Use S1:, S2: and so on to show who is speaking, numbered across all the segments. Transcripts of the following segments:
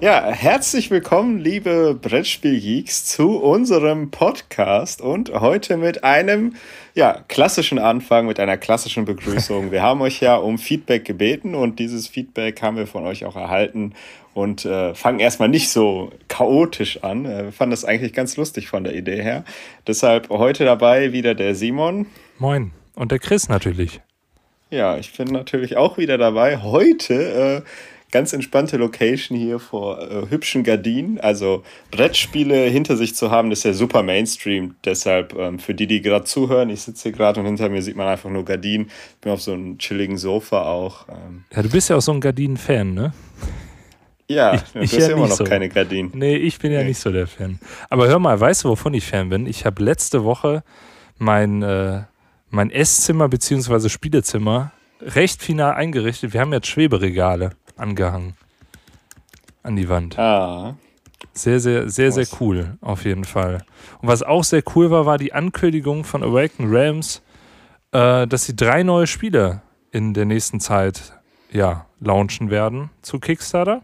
S1: Ja, herzlich willkommen, liebe Brettspielgeeks, zu unserem Podcast und heute mit einem ja, klassischen Anfang, mit einer klassischen Begrüßung. Wir haben euch ja um Feedback gebeten und dieses Feedback haben wir von euch auch erhalten und äh, fangen erstmal nicht so chaotisch an. Äh, wir fanden das eigentlich ganz lustig von der Idee her. Deshalb heute dabei wieder der Simon.
S2: Moin. Und der Chris natürlich.
S1: Ja, ich bin natürlich auch wieder dabei. Heute äh, ganz entspannte Location hier vor äh, hübschen Gardinen. Also Brettspiele hinter sich zu haben, ist ja super Mainstream. Deshalb ähm, für die, die gerade zuhören, ich sitze hier gerade und hinter mir sieht man einfach nur Gardinen. Ich bin auf so einem chilligen Sofa auch. Ähm.
S2: Ja, du bist ja auch so ein Gardinen-Fan, ne?
S1: Ja, ich, du hast ja immer noch so. keine Gardinen.
S2: Nee, ich bin ja nee. nicht so der Fan. Aber hör mal, weißt du, wovon ich Fan bin? Ich habe letzte Woche mein, äh, mein Esszimmer bzw. Spielezimmer recht final eingerichtet. Wir haben jetzt Schweberegale angehangen. An die Wand.
S1: Ah.
S2: Sehr, sehr, sehr, sehr cool, auf jeden Fall. Und was auch sehr cool war, war die Ankündigung von Awaken Realms, äh, dass sie drei neue Spiele in der nächsten Zeit ja, launchen werden zu Kickstarter.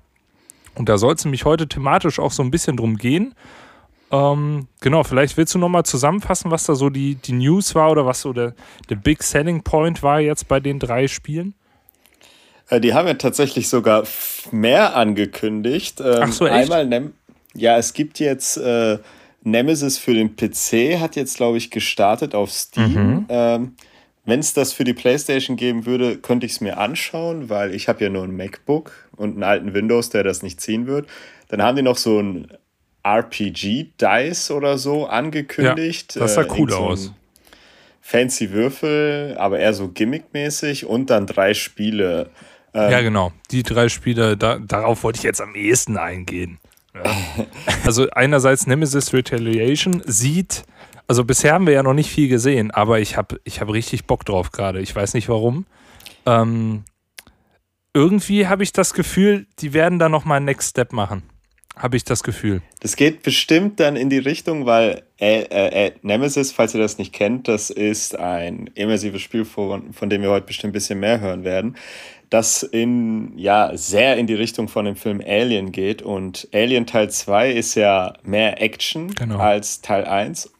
S2: Und da soll es nämlich heute thematisch auch so ein bisschen drum gehen. Ähm, genau, vielleicht willst du nochmal zusammenfassen, was da so die, die News war oder was so der, der Big Selling Point war jetzt bei den drei Spielen?
S1: Äh, die haben ja tatsächlich sogar mehr angekündigt.
S2: Ähm, Ach so, echt?
S1: Einmal, Nem ja, es gibt jetzt äh, Nemesis für den PC, hat jetzt, glaube ich, gestartet auf Steam. Mhm. Ähm, Wenn es das für die PlayStation geben würde, könnte ich es mir anschauen, weil ich habe ja nur ein MacBook und einen alten Windows, der das nicht ziehen wird. Dann haben die noch so ein RPG-Dice oder so angekündigt.
S2: Ja, das sah äh, cool aus.
S1: Fancy Würfel, aber eher so gimmickmäßig und dann drei Spiele.
S2: Ähm, ja, genau. Die drei Spiele, da, darauf wollte ich jetzt am ehesten eingehen. Ja. also einerseits Nemesis Retaliation sieht, also bisher haben wir ja noch nicht viel gesehen, aber ich habe ich hab richtig Bock drauf gerade. Ich weiß nicht warum. Ähm, irgendwie habe ich das Gefühl, die werden da nochmal einen Next Step machen. Habe ich das Gefühl.
S1: Das geht bestimmt dann in die Richtung, weil äh, äh, äh, Nemesis, falls ihr das nicht kennt, das ist ein immersives Spiel, von, von dem wir heute bestimmt ein bisschen mehr hören werden das in, ja, sehr in die Richtung von dem Film Alien geht. Und Alien Teil 2 ist ja mehr Action genau. als Teil 1.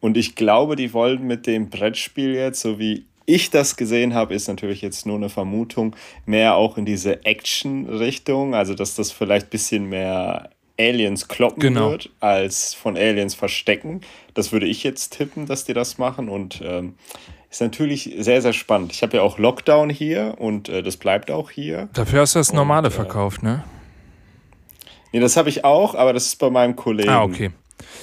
S1: Und ich glaube, die wollen mit dem Brettspiel jetzt, so wie ich das gesehen habe, ist natürlich jetzt nur eine Vermutung, mehr auch in diese Action-Richtung. Also, dass das vielleicht ein bisschen mehr Aliens kloppen genau. wird, als von Aliens verstecken. Das würde ich jetzt tippen, dass die das machen. Und ähm, ist natürlich sehr, sehr spannend. Ich habe ja auch Lockdown hier und äh, das bleibt auch hier.
S2: Dafür hast du das normale und, äh, verkauft, ne?
S1: Nee, das habe ich auch, aber das ist bei meinem Kollegen.
S2: Ah, okay.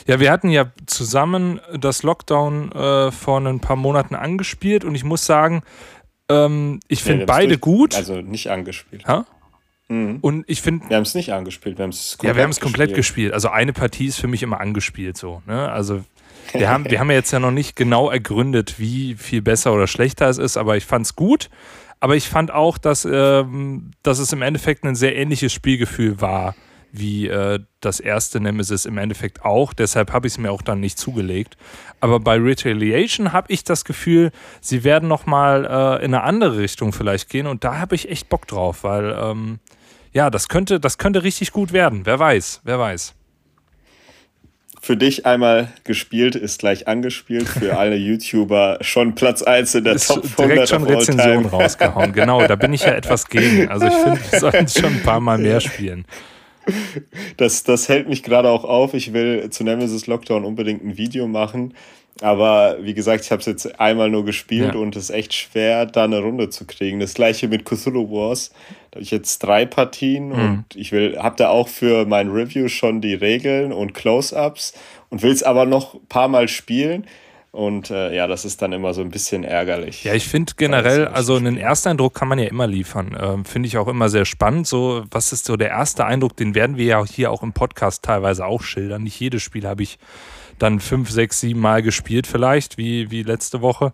S2: Ja, wir hatten ja zusammen das Lockdown äh, vor ein paar Monaten angespielt und ich muss sagen, ähm, ich finde nee, beide durch, gut.
S1: Also nicht angespielt.
S2: Ha? Mhm. Und ich finde.
S1: Wir haben es nicht angespielt, wir haben es
S2: komplett Ja, wir haben es komplett gespielt. Also eine Partie ist für mich immer angespielt so. Ne? Also wir haben, wir haben ja jetzt ja noch nicht genau ergründet, wie viel besser oder schlechter es ist, aber ich fand es gut. Aber ich fand auch, dass, ähm, dass es im Endeffekt ein sehr ähnliches Spielgefühl war wie äh, das erste Nemesis im Endeffekt auch. Deshalb habe ich es mir auch dann nicht zugelegt. Aber bei Retaliation habe ich das Gefühl, sie werden noch mal äh, in eine andere Richtung vielleicht gehen und da habe ich echt Bock drauf, weil ähm, ja, das könnte, das könnte richtig gut werden. Wer weiß, wer weiß
S1: für dich einmal gespielt, ist gleich angespielt. Für alle YouTuber schon Platz 1 in der ist Top 100
S2: Direkt schon Rezension rausgehauen. Genau, da bin ich ja etwas gegen. Also ich finde, wir sollten schon ein paar Mal mehr spielen.
S1: Das, das hält mich gerade auch auf. Ich will zu Nemesis Lockdown unbedingt ein Video machen. Aber wie gesagt, ich habe es jetzt einmal nur gespielt ja. und es ist echt schwer, da eine Runde zu kriegen. Das gleiche mit Cthulhu Wars. Da habe ich jetzt drei Partien mhm. und ich will, habe da auch für mein Review schon die Regeln und Close-Ups und will es aber noch ein paar Mal spielen. Und äh, ja, das ist dann immer so ein bisschen ärgerlich.
S2: Ja, ich finde generell, also einen Ersteindruck kann man ja immer liefern. Ähm, finde ich auch immer sehr spannend. So, was ist so der erste Eindruck? Den werden wir ja hier auch im Podcast teilweise auch schildern. Nicht jedes Spiel habe ich dann fünf, sechs, sieben Mal gespielt, vielleicht, wie, wie letzte Woche.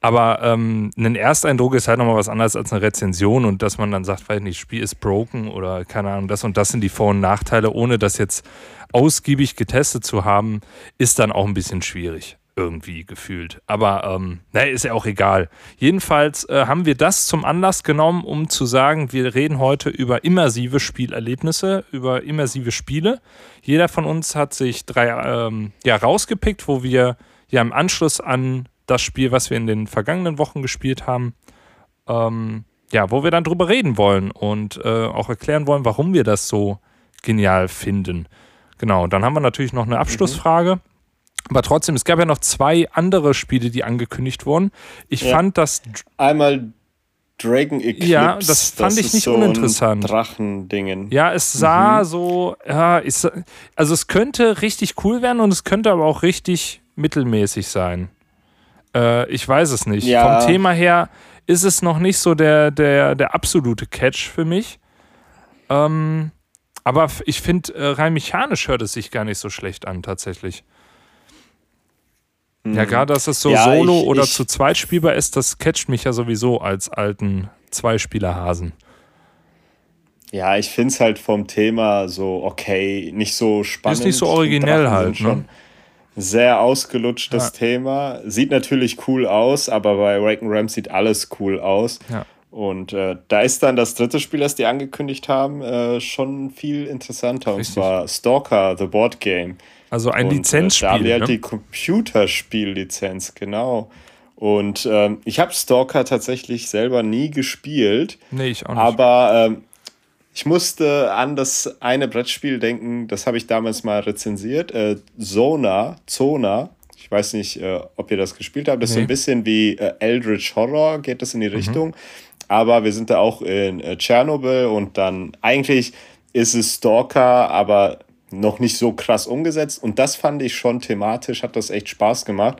S2: Aber ähm, ein Ersteindruck ist halt nochmal was anderes als eine Rezension und dass man dann sagt, weiß nicht, Spiel ist broken oder keine Ahnung, das und das sind die Vor- und Nachteile, ohne das jetzt ausgiebig getestet zu haben, ist dann auch ein bisschen schwierig. Irgendwie gefühlt. Aber ähm, naja, ist ja auch egal. Jedenfalls äh, haben wir das zum Anlass genommen, um zu sagen, wir reden heute über immersive Spielerlebnisse, über immersive Spiele. Jeder von uns hat sich drei ähm, ja, rausgepickt, wo wir ja im Anschluss an das Spiel, was wir in den vergangenen Wochen gespielt haben, ähm, ja, wo wir dann drüber reden wollen und äh, auch erklären wollen, warum wir das so genial finden. Genau, dann haben wir natürlich noch eine mhm. Abschlussfrage. Mhm. Aber trotzdem, es gab ja noch zwei andere Spiele, die angekündigt wurden. Ich ja. fand das.
S1: Einmal Dragon Eclipse.
S2: Ja, das fand das ich nicht so uninteressant.
S1: Drachendingen.
S2: Ja, es sah mhm. so. Ja, ich, also es könnte richtig cool werden und es könnte aber auch richtig mittelmäßig sein. Äh, ich weiß es nicht. Ja. Vom Thema her ist es noch nicht so der, der, der absolute Catch für mich. Ähm, aber ich finde, äh, rein mechanisch hört es sich gar nicht so schlecht an, tatsächlich. Mhm. Ja, gerade dass es so ja, solo ich, oder ich, zu zweit spielbar ist, das catcht mich ja sowieso als alten Zweispielerhasen.
S1: Ja, ich finde es halt vom Thema so okay, nicht so spannend.
S2: Ist nicht so originell halt, ne?
S1: Sehr ausgelutschtes ja. Thema. Sieht natürlich cool aus, aber bei Raken Ram sieht alles cool aus. Ja. Und äh, da ist dann das dritte Spiel, das die angekündigt haben, äh, schon viel interessanter. Richtig. Und zwar Stalker, The Board Game.
S2: Also ein und, Lizenzspiel. Äh, da haben
S1: wir halt ne? die Computerspiellizenz, genau. Und ähm, ich habe Stalker tatsächlich selber nie gespielt.
S2: Nee, ich auch nicht.
S1: Aber ähm, ich musste an das eine Brettspiel denken, das habe ich damals mal rezensiert. Äh, Zona, Zona. Ich weiß nicht, äh, ob ihr das gespielt habt. Das nee. ist so ein bisschen wie äh, Eldritch Horror, geht das in die mhm. Richtung. Aber wir sind da auch in äh, Tschernobyl und dann eigentlich ist es Stalker, aber noch nicht so krass umgesetzt. Und das fand ich schon thematisch, hat das echt Spaß gemacht.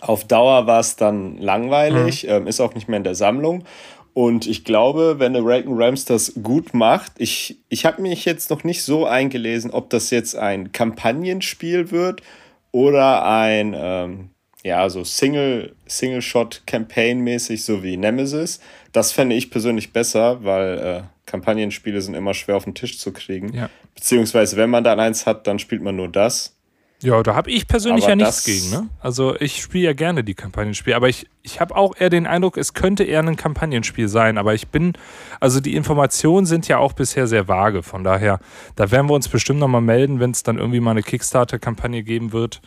S1: Auf Dauer war es dann langweilig, mhm. ähm, ist auch nicht mehr in der Sammlung. Und ich glaube, wenn der Raken Rams das gut macht, ich, ich habe mich jetzt noch nicht so eingelesen, ob das jetzt ein Kampagnenspiel wird oder ein ähm, ja, so Single, Single-Shot-Campaign-mäßig, so wie Nemesis. Das fände ich persönlich besser, weil äh, Kampagnenspiele sind immer schwer auf den Tisch zu kriegen. Ja. Beziehungsweise, wenn man dann eins hat, dann spielt man nur das.
S2: Ja, da habe ich persönlich aber ja nichts gegen. Ne? Also ich spiele ja gerne die Kampagnenspiele, aber ich, ich habe auch eher den Eindruck, es könnte eher ein Kampagnenspiel sein. Aber ich bin, also die Informationen sind ja auch bisher sehr vage. Von daher, da werden wir uns bestimmt nochmal melden, wenn es dann irgendwie mal eine Kickstarter-Kampagne geben wird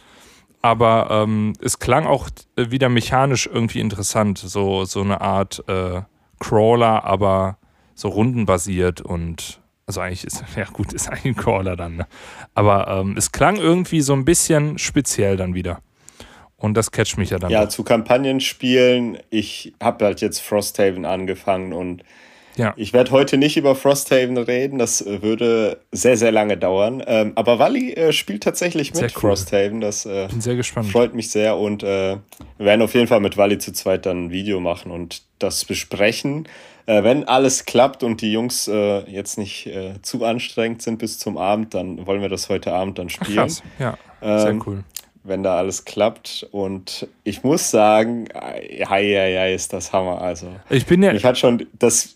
S2: aber ähm, es klang auch äh, wieder mechanisch irgendwie interessant. So, so eine Art äh, Crawler, aber so rundenbasiert und also eigentlich ist, ja gut, ist ein Crawler dann. Ne? Aber ähm, es klang irgendwie so ein bisschen speziell dann wieder. Und das catcht mich ja dann.
S1: Ja, doch. zu Kampagnenspielen, ich habe halt jetzt Frosthaven angefangen und ja. Ich werde heute nicht über Frosthaven reden, das äh, würde sehr, sehr lange dauern. Ähm, aber Wally äh, spielt tatsächlich mit cool. Frosthaven. Das äh,
S2: Bin sehr gespannt.
S1: freut mich sehr und äh, wir werden auf jeden Fall mit Wally zu zweit dann ein Video machen und das besprechen. Äh, wenn alles klappt und die Jungs äh, jetzt nicht zu anstrengend sind bis zum Abend, dann wollen wir das heute Abend dann spielen. Ach, krass.
S2: Ja, sehr ähm, cool
S1: wenn da alles klappt. Und ich muss sagen, ja, ja, ja, ist das Hammer. Also,
S2: ich bin ja.
S1: Ich hatte schon das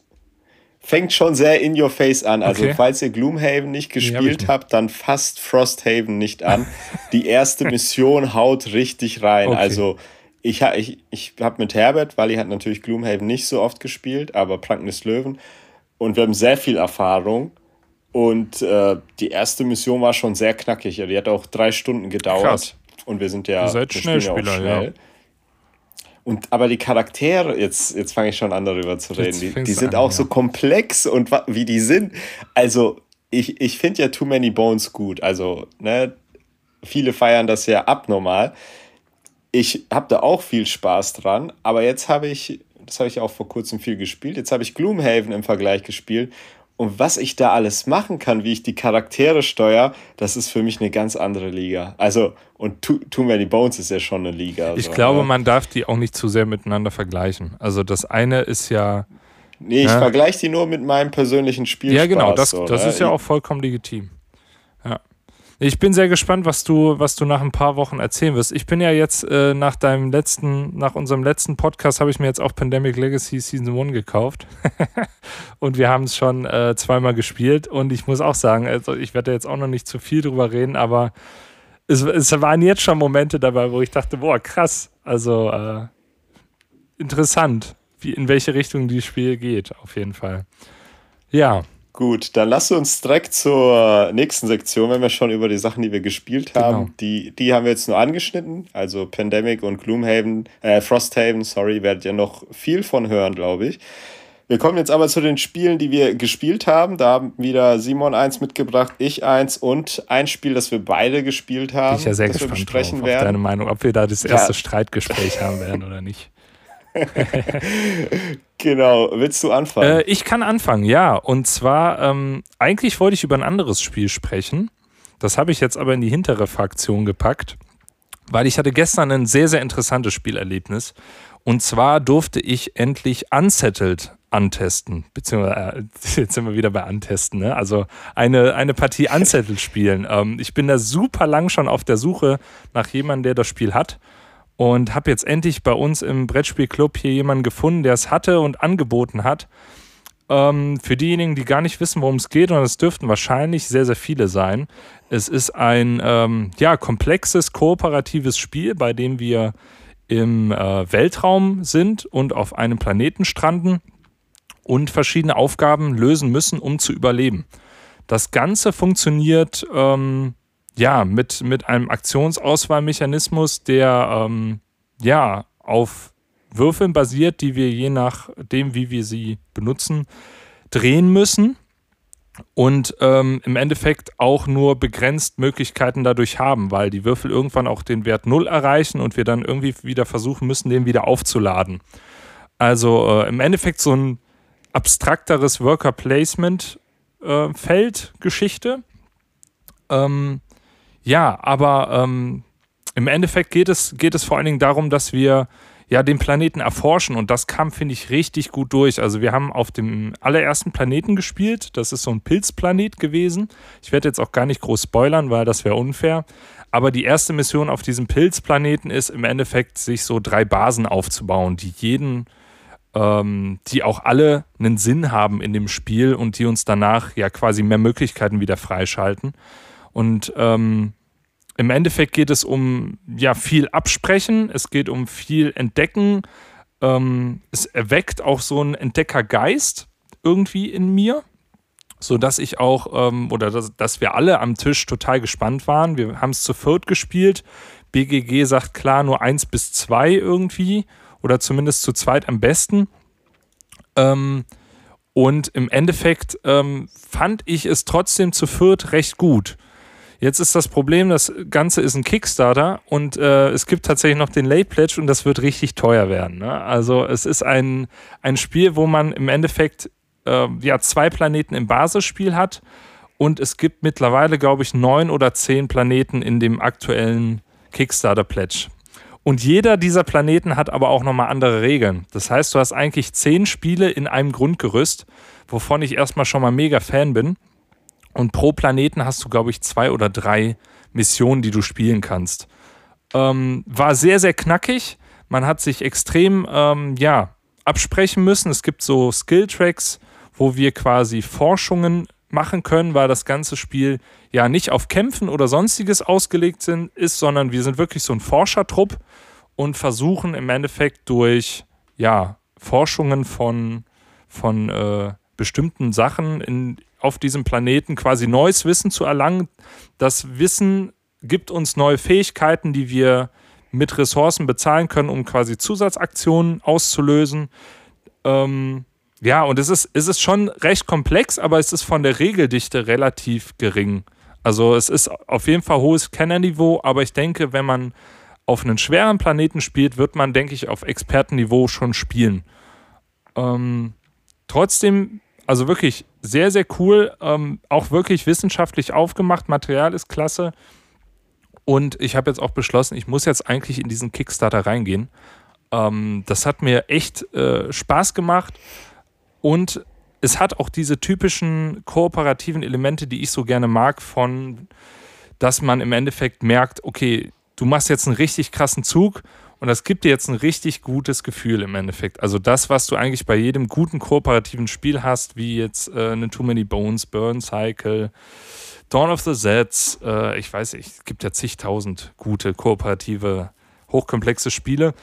S1: fängt schon sehr in your face an. Also, okay. falls ihr Gloomhaven nicht gespielt nee, hab habt, dann fasst Frosthaven nicht an. Die erste Mission haut richtig rein. Okay. Also, ich, ich, ich habe mit Herbert, weil er hat natürlich Gloomhaven nicht so oft gespielt, aber Planken des Löwen. Und wir haben sehr viel Erfahrung. Und äh, die erste Mission war schon sehr knackig. Die hat auch drei Stunden gedauert. Krass. Und wir sind ja,
S2: Ihr seid Schnellspieler, ja, schnell. ja.
S1: Und aber die Charaktere, jetzt, jetzt fange ich schon an darüber zu reden, die, die sind an, auch ja. so komplex und wie die sind. Also, ich, ich finde ja Too Many Bones gut. Also, ne, viele feiern das ja abnormal. Ich habe da auch viel Spaß dran, aber jetzt habe ich, das habe ich auch vor kurzem viel gespielt, jetzt habe ich Gloomhaven im Vergleich gespielt und was ich da alles machen kann, wie ich die Charaktere steuere, das ist für mich eine ganz andere Liga. Also, und Too, Too Many Bones ist ja schon eine Liga.
S2: Ich glaube, ne? man darf die auch nicht zu sehr miteinander vergleichen. Also, das eine ist ja.
S1: Nee, ich ne? vergleiche die nur mit meinem persönlichen Spiel.
S2: Ja, genau, das, so, das ne? ist ja auch vollkommen legitim. Ja. Ich bin sehr gespannt, was du, was du nach ein paar Wochen erzählen wirst. Ich bin ja jetzt äh, nach deinem letzten, nach unserem letzten Podcast habe ich mir jetzt auch Pandemic Legacy Season 1 gekauft. und wir haben es schon äh, zweimal gespielt. Und ich muss auch sagen, also ich werde jetzt auch noch nicht zu viel drüber reden, aber es, es, waren jetzt schon Momente dabei, wo ich dachte, boah, krass. Also äh, interessant, wie, in welche Richtung dieses Spiel geht, auf jeden Fall. Ja.
S1: Gut, dann lass uns direkt zur nächsten Sektion, wenn wir schon über die Sachen, die wir gespielt haben, genau. die, die haben wir jetzt nur angeschnitten. Also Pandemic und Gloomhaven, äh, Frosthaven, sorry, werdet ihr noch viel von hören, glaube ich. Wir kommen jetzt aber zu den Spielen, die wir gespielt haben. Da haben wieder Simon eins mitgebracht, ich eins und ein Spiel, das wir beide gespielt haben. Bin ich ja sehr gespannt wir besprechen
S2: drauf, werden. auf deine Meinung, ob wir da das erste ja. Streitgespräch haben werden oder nicht.
S1: genau, willst du anfangen?
S2: Äh, ich kann anfangen, ja. Und zwar, ähm, eigentlich wollte ich über ein anderes Spiel sprechen. Das habe ich jetzt aber in die hintere Fraktion gepackt, weil ich hatte gestern ein sehr, sehr interessantes Spielerlebnis. Und zwar durfte ich endlich Unsettled antesten, beziehungsweise äh, jetzt sind wir wieder bei antesten, ne? also eine, eine Partie Unsettled spielen. Ähm, ich bin da super lang schon auf der Suche nach jemandem, der das Spiel hat und habe jetzt endlich bei uns im Brettspielclub hier jemanden gefunden, der es hatte und angeboten hat. Ähm, für diejenigen, die gar nicht wissen, worum es geht, und es dürften wahrscheinlich sehr, sehr viele sein, es ist ein ähm, ja, komplexes, kooperatives Spiel, bei dem wir im äh, Weltraum sind und auf einem Planeten stranden und verschiedene Aufgaben lösen müssen, um zu überleben. Das Ganze funktioniert ähm, ja mit, mit einem Aktionsauswahlmechanismus, der ähm, ja auf Würfeln basiert, die wir je nachdem, wie wir sie benutzen, drehen müssen und ähm, im Endeffekt auch nur begrenzt Möglichkeiten dadurch haben, weil die Würfel irgendwann auch den Wert 0 erreichen und wir dann irgendwie wieder versuchen müssen, den wieder aufzuladen. Also äh, im Endeffekt so ein abstrakteres Worker Placement äh, Feld Geschichte. Ähm, ja, aber ähm, im Endeffekt geht es, geht es vor allen Dingen darum, dass wir ja den Planeten erforschen und das kam, finde ich, richtig gut durch. Also wir haben auf dem allerersten Planeten gespielt. Das ist so ein Pilzplanet gewesen. Ich werde jetzt auch gar nicht groß spoilern, weil das wäre unfair. Aber die erste Mission auf diesem Pilzplaneten ist im Endeffekt, sich so drei Basen aufzubauen, die jeden ähm, die auch alle einen Sinn haben in dem Spiel und die uns danach ja quasi mehr Möglichkeiten wieder freischalten. Und ähm, im Endeffekt geht es um ja viel Absprechen, es geht um viel Entdecken. Ähm, es erweckt auch so einen Entdeckergeist irgendwie in mir, so dass ich auch ähm, oder dass, dass wir alle am Tisch total gespannt waren. Wir haben es zu viert gespielt. BGG sagt klar nur eins bis zwei irgendwie oder zumindest zu zweit am besten. Ähm, und im Endeffekt ähm, fand ich es trotzdem zu viert recht gut. Jetzt ist das Problem, das Ganze ist ein Kickstarter und äh, es gibt tatsächlich noch den Late Pledge und das wird richtig teuer werden. Ne? Also es ist ein, ein Spiel, wo man im Endeffekt äh, ja zwei Planeten im Basisspiel hat und es gibt mittlerweile, glaube ich, neun oder zehn Planeten in dem aktuellen Kickstarter Pledge. Und jeder dieser Planeten hat aber auch nochmal andere Regeln. Das heißt, du hast eigentlich zehn Spiele in einem Grundgerüst, wovon ich erstmal schon mal mega Fan bin. Und pro Planeten hast du, glaube ich, zwei oder drei Missionen, die du spielen kannst. Ähm, war sehr, sehr knackig. Man hat sich extrem, ähm, ja, absprechen müssen. Es gibt so Skill-Tracks, wo wir quasi Forschungen machen können, weil das ganze Spiel ja nicht auf Kämpfen oder sonstiges ausgelegt sind, ist, sondern wir sind wirklich so ein Forschertrupp und versuchen im Endeffekt durch ja, Forschungen von, von äh, bestimmten Sachen in, auf diesem Planeten quasi neues Wissen zu erlangen. Das Wissen gibt uns neue Fähigkeiten, die wir mit Ressourcen bezahlen können, um quasi Zusatzaktionen auszulösen. Ähm, ja, und es ist, es ist schon recht komplex, aber es ist von der Regeldichte relativ gering. Also es ist auf jeden Fall hohes Kennerniveau, aber ich denke, wenn man auf einen schweren Planeten spielt, wird man, denke ich, auf Expertenniveau schon spielen. Ähm, trotzdem, also wirklich sehr, sehr cool, ähm, auch wirklich wissenschaftlich aufgemacht, Material ist klasse. Und ich habe jetzt auch beschlossen, ich muss jetzt eigentlich in diesen Kickstarter reingehen. Ähm, das hat mir echt äh, Spaß gemacht. Und es hat auch diese typischen kooperativen Elemente, die ich so gerne mag, von, dass man im Endeffekt merkt, okay, du machst jetzt einen richtig krassen Zug und das gibt dir jetzt ein richtig gutes Gefühl im Endeffekt. Also das, was du eigentlich bei jedem guten kooperativen Spiel hast, wie jetzt äh, eine Too Many Bones, Burn Cycle, Dawn of the Sets, äh, ich weiß nicht, es gibt ja zigtausend gute, kooperative, hochkomplexe Spiele.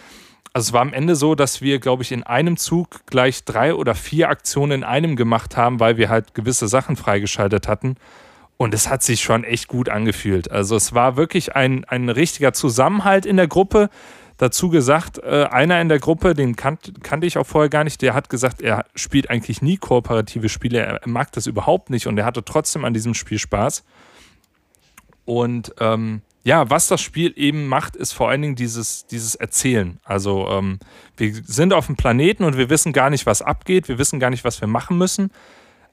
S2: Also es war am Ende so, dass wir, glaube ich, in einem Zug gleich drei oder vier Aktionen in einem gemacht haben, weil wir halt gewisse Sachen freigeschaltet hatten. Und es hat sich schon echt gut angefühlt. Also es war wirklich ein, ein richtiger Zusammenhalt in der Gruppe. Dazu gesagt, äh, einer in der Gruppe, den kannt, kannte ich auch vorher gar nicht, der hat gesagt, er spielt eigentlich nie kooperative Spiele, er mag das überhaupt nicht und er hatte trotzdem an diesem Spiel Spaß. Und ähm, ja, was das Spiel eben macht, ist vor allen Dingen dieses, dieses Erzählen. Also ähm, wir sind auf dem Planeten und wir wissen gar nicht, was abgeht, wir wissen gar nicht, was wir machen müssen.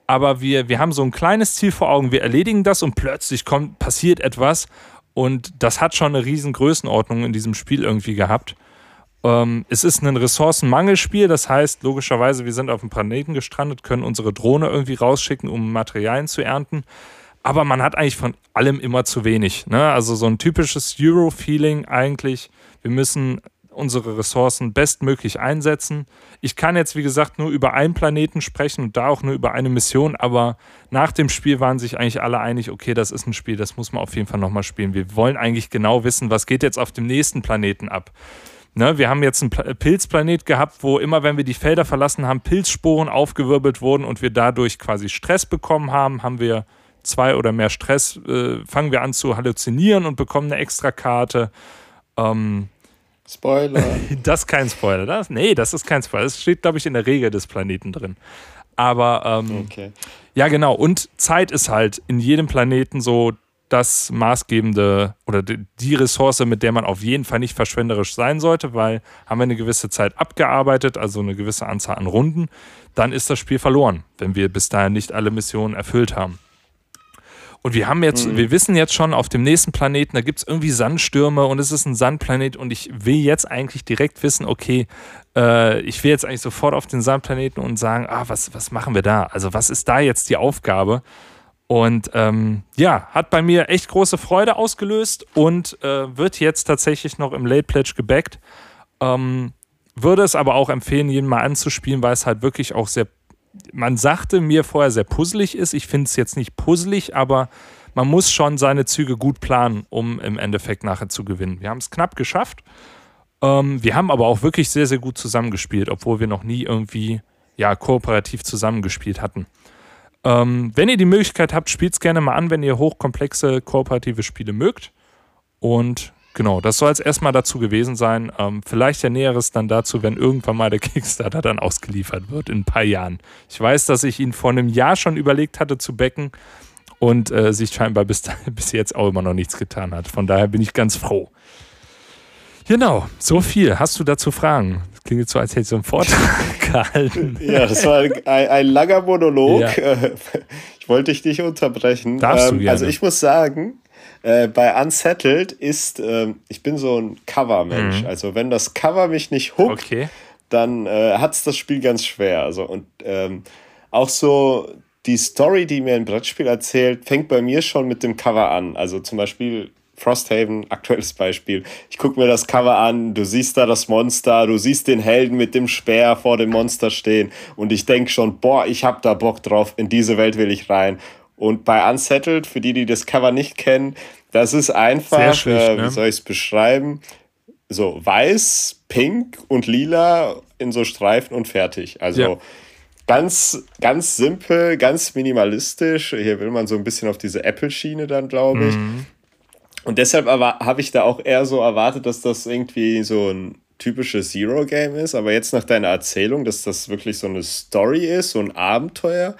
S2: Aber wir, wir haben so ein kleines Ziel vor Augen, wir erledigen das und plötzlich kommt, passiert etwas. Und das hat schon eine riesen Größenordnung in diesem Spiel irgendwie gehabt. Ähm, es ist ein Ressourcenmangelspiel, das heißt, logischerweise, wir sind auf dem Planeten gestrandet, können unsere Drohne irgendwie rausschicken, um Materialien zu ernten aber man hat eigentlich von allem immer zu wenig. Ne? Also so ein typisches Euro-Feeling eigentlich. Wir müssen unsere Ressourcen bestmöglich einsetzen. Ich kann jetzt, wie gesagt, nur über einen Planeten sprechen und da auch nur über eine Mission, aber nach dem Spiel waren sich eigentlich alle einig, okay, das ist ein Spiel, das muss man auf jeden Fall nochmal spielen. Wir wollen eigentlich genau wissen, was geht jetzt auf dem nächsten Planeten ab. Ne, wir haben jetzt einen Pilzplanet gehabt, wo immer, wenn wir die Felder verlassen haben, Pilzsporen aufgewirbelt wurden und wir dadurch quasi Stress bekommen haben, haben wir zwei oder mehr Stress, äh, fangen wir an zu halluzinieren und bekommen eine extra Karte. Ähm,
S1: Spoiler.
S2: das ist kein Spoiler. Das, nee, das ist kein Spoiler. Das steht, glaube ich, in der Regel des Planeten drin. Aber ähm, okay. ja, genau. Und Zeit ist halt in jedem Planeten so das maßgebende oder die Ressource, mit der man auf jeden Fall nicht verschwenderisch sein sollte, weil haben wir eine gewisse Zeit abgearbeitet, also eine gewisse Anzahl an Runden, dann ist das Spiel verloren, wenn wir bis dahin nicht alle Missionen erfüllt haben. Und wir haben jetzt, mhm. wir wissen jetzt schon, auf dem nächsten Planeten, da gibt es irgendwie Sandstürme und es ist ein Sandplanet und ich will jetzt eigentlich direkt wissen, okay, äh, ich will jetzt eigentlich sofort auf den Sandplaneten und sagen, ah, was, was machen wir da? Also was ist da jetzt die Aufgabe? Und ähm, ja, hat bei mir echt große Freude ausgelöst und äh, wird jetzt tatsächlich noch im Late Pledge gebackt. Ähm, würde es aber auch empfehlen, jeden mal anzuspielen, weil es halt wirklich auch sehr man sagte mir vorher sehr puzzelig ist. Ich finde es jetzt nicht puzzelig, aber man muss schon seine Züge gut planen, um im Endeffekt nachher zu gewinnen. Wir haben es knapp geschafft. Ähm, wir haben aber auch wirklich sehr, sehr gut zusammengespielt, obwohl wir noch nie irgendwie ja, kooperativ zusammengespielt hatten. Ähm, wenn ihr die Möglichkeit habt, spielt es gerne mal an, wenn ihr hochkomplexe kooperative Spiele mögt. Und Genau, das soll es erstmal dazu gewesen sein. Ähm, vielleicht ja Näheres dann dazu, wenn irgendwann mal der Kickstarter dann ausgeliefert wird in ein paar Jahren. Ich weiß, dass ich ihn vor einem Jahr schon überlegt hatte zu backen und äh, sich scheinbar bis, bis jetzt auch immer noch nichts getan hat. Von daher bin ich ganz froh. Genau, so viel. Hast du dazu Fragen? Das klingt jetzt so, als hättest du einen Vortrag gehalten.
S1: Ja, das war ein, ein langer Monolog. Ja. Ich wollte dich nicht unterbrechen.
S2: Darfst du ähm,
S1: gerne. Also ich muss sagen, äh, bei Unsettled ist, äh, ich bin so ein Cover-Mensch. Mhm. Also wenn das Cover mich nicht hookt,
S2: okay.
S1: dann äh, hat es das Spiel ganz schwer. Also und ähm, auch so die Story, die mir ein Brettspiel erzählt, fängt bei mir schon mit dem Cover an. Also zum Beispiel Frosthaven, aktuelles Beispiel. Ich gucke mir das Cover an, du siehst da das Monster, du siehst den Helden mit dem Speer vor dem Monster stehen und ich denke schon, boah, ich hab da Bock drauf, in diese Welt will ich rein. Und bei Unsettled, für die, die das Cover nicht kennen, das ist einfach, schlicht, äh, wie ne? soll ich es beschreiben? So weiß, pink und lila in so Streifen und fertig. Also ja. ganz, ganz simpel, ganz minimalistisch. Hier will man so ein bisschen auf diese Apple-Schiene dann, glaube ich. Mhm. Und deshalb habe ich da auch eher so erwartet, dass das irgendwie so ein typisches Zero-Game ist, aber jetzt nach deiner Erzählung, dass das wirklich so eine Story ist, so ein Abenteuer,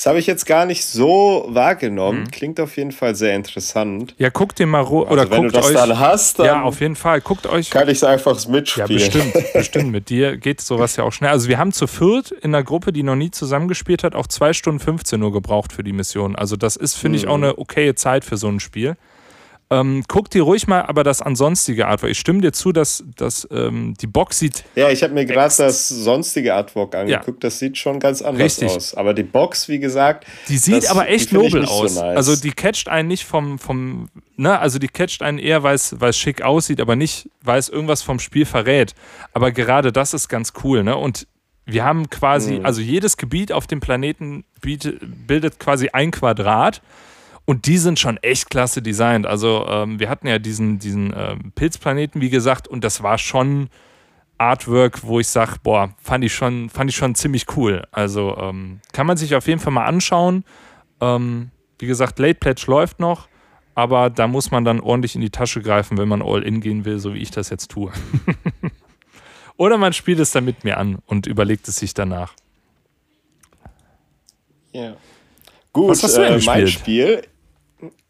S1: das habe ich jetzt gar nicht so wahrgenommen. Mhm. Klingt auf jeden Fall sehr interessant.
S2: Ja, guckt dir mal also oder
S1: wenn
S2: guckt
S1: du das
S2: euch,
S1: dann hast, dann
S2: ja, auf jeden Fall. Guckt euch.
S1: Kann ich es einfach mitspielen.
S2: Ja, bestimmt, bestimmt. Mit dir geht sowas ja auch schnell. Also wir haben zu viert in einer Gruppe, die noch nie zusammengespielt hat, auch zwei Stunden 15 nur gebraucht für die Mission. Also das ist, finde mhm. ich, auch eine okaye Zeit für so ein Spiel. Ähm, guck dir ruhig mal aber das ansonstige Artwork. Ich stimme dir zu, dass, dass ähm, die Box sieht.
S1: Ja, ich habe mir gerade das sonstige Artwork angeguckt. Ja. Das sieht schon ganz anders Richtig. aus. Aber die Box, wie gesagt.
S2: Die sieht das, aber echt nobel aus. So nice. Also die catcht einen nicht vom, vom ne, also die catcht einen eher, weil es schick aussieht, aber nicht, weil es irgendwas vom Spiel verrät. Aber gerade das ist ganz cool, ne? Und wir haben quasi, mhm. also jedes Gebiet auf dem Planeten bietet, bildet quasi ein Quadrat Und die sind schon echt klasse designt. Also ähm, wir hatten ja diesen, diesen ähm, Pilzplaneten, wie gesagt, und das war schon Artwork, wo ich sage, boah, fand ich schon, fand ich schon ziemlich cool. Also ähm, kann man sich auf jeden Fall mal anschauen. Ähm, wie gesagt, Late Pledge läuft noch, aber da muss man dann ordentlich in die Tasche greifen, wenn man all in gehen will, so wie ich das jetzt tue. Oder man spielt es dann mit mir an und überlegt es sich danach.
S1: Ja. Gut, Was hast du denn äh, mein Spiel.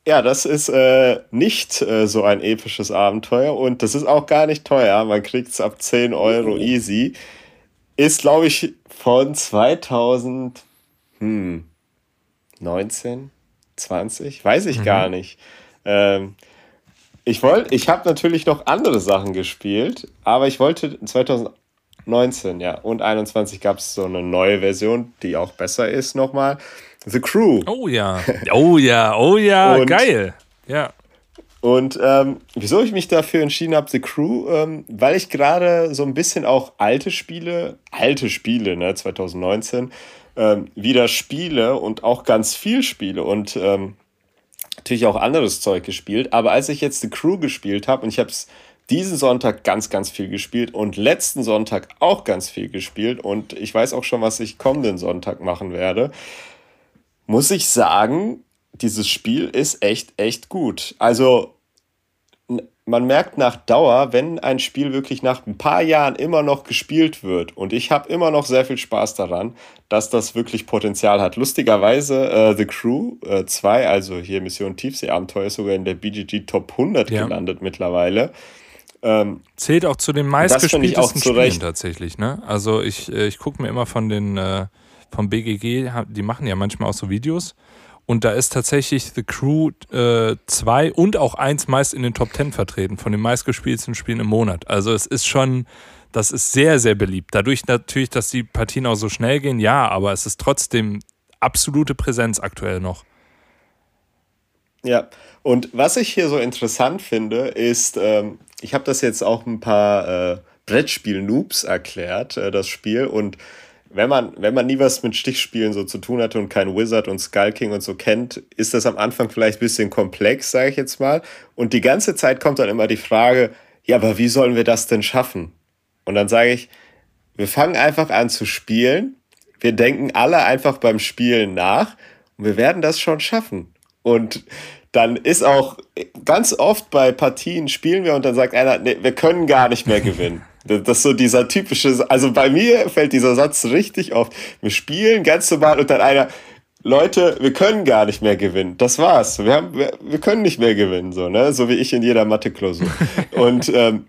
S1: Ja, das ist äh, nicht äh, so ein episches Abenteuer und das ist auch gar nicht teuer. Man kriegt es ab 10 Euro easy. Ist, glaube ich, von 2019, 20, weiß ich mhm. gar nicht. Ähm, ich wollte, ich habe natürlich noch andere Sachen gespielt, aber ich wollte 2019, ja, und 21 gab es so eine neue Version, die auch besser ist nochmal. The Crew.
S2: Oh ja, oh ja, oh ja, und, geil. Ja.
S1: Und ähm, wieso ich mich dafür entschieden habe, The Crew, ähm, weil ich gerade so ein bisschen auch alte Spiele, alte Spiele, ne, 2019, ähm, wieder spiele und auch ganz viel spiele und ähm, natürlich auch anderes Zeug gespielt. Aber als ich jetzt The Crew gespielt habe und ich habe es diesen Sonntag ganz, ganz viel gespielt und letzten Sonntag auch ganz viel gespielt und ich weiß auch schon, was ich kommenden Sonntag machen werde, muss ich sagen, dieses Spiel ist echt, echt gut. Also man merkt nach Dauer, wenn ein Spiel wirklich nach ein paar Jahren immer noch gespielt wird und ich habe immer noch sehr viel Spaß daran, dass das wirklich Potenzial hat. Lustigerweise äh, The Crew 2, äh, also hier Mission Tiefsee-Abenteuer, ist sogar in der BGG Top 100 ja. gelandet mittlerweile.
S2: Ähm, Zählt auch zu den meistgespieltesten Spielen tatsächlich. Ne? Also ich, äh, ich gucke mir immer von den äh, vom BGG, die machen ja manchmal auch so Videos und da ist tatsächlich The Crew 2 äh, und auch 1 meist in den Top 10 vertreten, von den meistgespielten Spielen im Monat. Also es ist schon, das ist sehr, sehr beliebt. Dadurch natürlich, dass die Partien auch so schnell gehen, ja, aber es ist trotzdem absolute Präsenz aktuell noch.
S1: Ja, und was ich hier so interessant finde, ist, ähm, ich habe das jetzt auch ein paar äh, Brettspiel-Noobs erklärt, äh, das Spiel, und wenn man, wenn man nie was mit Stichspielen so zu tun hatte und kein Wizard und Skull King und so kennt, ist das am Anfang vielleicht ein bisschen komplex, sage ich jetzt mal. Und die ganze Zeit kommt dann immer die Frage, ja, aber wie sollen wir das denn schaffen? Und dann sage ich, wir fangen einfach an zu spielen. Wir denken alle einfach beim Spielen nach und wir werden das schon schaffen. Und dann ist auch ganz oft bei Partien spielen wir und dann sagt einer, nee, wir können gar nicht mehr gewinnen. Das ist so dieser typische, also bei mir fällt dieser Satz richtig oft. Wir spielen ganz normal und dann einer, Leute, wir können gar nicht mehr gewinnen. Das war's. Wir, haben, wir, wir können nicht mehr gewinnen, so, ne? So wie ich in jeder Mathe-Klausur. und ähm,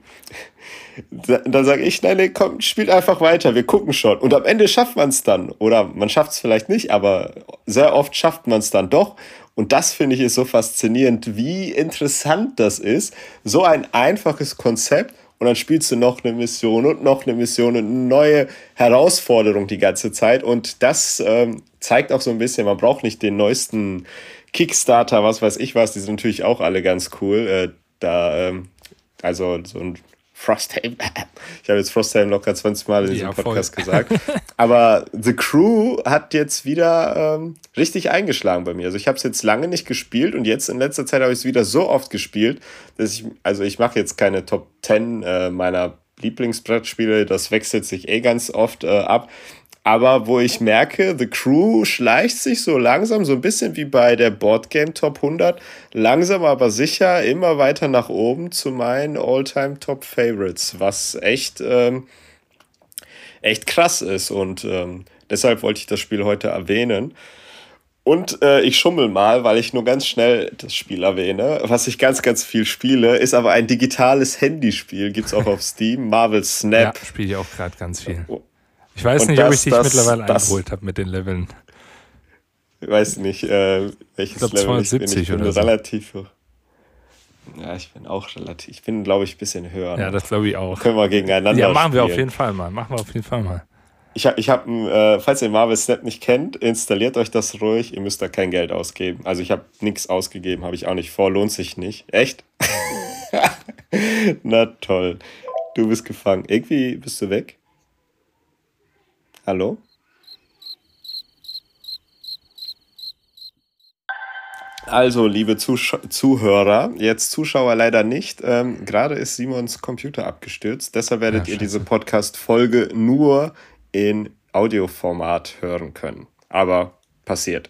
S1: dann sage ich, nein, nee, komm, spielt einfach weiter, wir gucken schon. Und am Ende schafft man es dann. Oder man schafft es vielleicht nicht, aber sehr oft schafft man es dann doch. Und das finde ich ist so faszinierend, wie interessant das ist. So ein einfaches Konzept und dann spielst du noch eine Mission und noch eine Mission und eine neue Herausforderung die ganze Zeit. Und das ähm, zeigt auch so ein bisschen, man braucht nicht den neuesten Kickstarter, was weiß ich was, die sind natürlich auch alle ganz cool. Äh, da, ähm, also so ein Frosthaven. Ich habe jetzt Frosthaven locker 20 Mal in diesem ja, Podcast gesagt. Aber The Crew hat jetzt wieder ähm, richtig eingeschlagen bei mir. Also ich habe es jetzt lange nicht gespielt und jetzt in letzter Zeit habe ich es wieder so oft gespielt, dass ich, also ich mache jetzt keine Top 10 äh, meiner Lieblingsbrettspiele, das wechselt sich eh ganz oft äh, ab aber wo ich merke, The Crew schleicht sich so langsam, so ein bisschen wie bei der Boardgame Top 100, langsam aber sicher immer weiter nach oben zu meinen All-Time Top Favorites, was echt, ähm, echt krass ist und ähm, deshalb wollte ich das Spiel heute erwähnen. Und äh, ich schummel mal, weil ich nur ganz schnell das Spiel erwähne. Was ich ganz, ganz viel spiele, ist aber ein digitales Handyspiel. Gibt es auch auf Steam. Marvel Snap.
S2: Ja, spiele ich auch gerade ganz viel. Ich weiß nicht, das, ob ich dich das, mittlerweile das, eingeholt habe mit den Leveln.
S1: Ich weiß nicht, äh, welches ich glaub, Level 270 ich bin. Ich bin oder relativ so. Ja, ich bin auch relativ. Ich bin, glaube ich, ein bisschen höher.
S2: Ja, das glaube ich auch.
S1: Können wir gegeneinander Ja,
S2: machen spielen. wir auf jeden Fall mal. Machen wir auf jeden Fall mal.
S1: Ich habe, ich hab, äh, falls ihr Marvel Snap nicht kennt, installiert euch das ruhig. Ihr müsst da kein Geld ausgeben. Also ich habe nichts ausgegeben, habe ich auch nicht vor. Lohnt sich nicht. Echt? Na toll. Du bist gefangen. Irgendwie bist du weg. Hallo? Also, liebe Zusch Zuhörer, jetzt Zuschauer leider nicht. Ähm, Gerade ist Simons Computer abgestürzt. Deshalb werdet ja, ihr diese Podcast-Folge nur in Audioformat hören können. Aber passiert.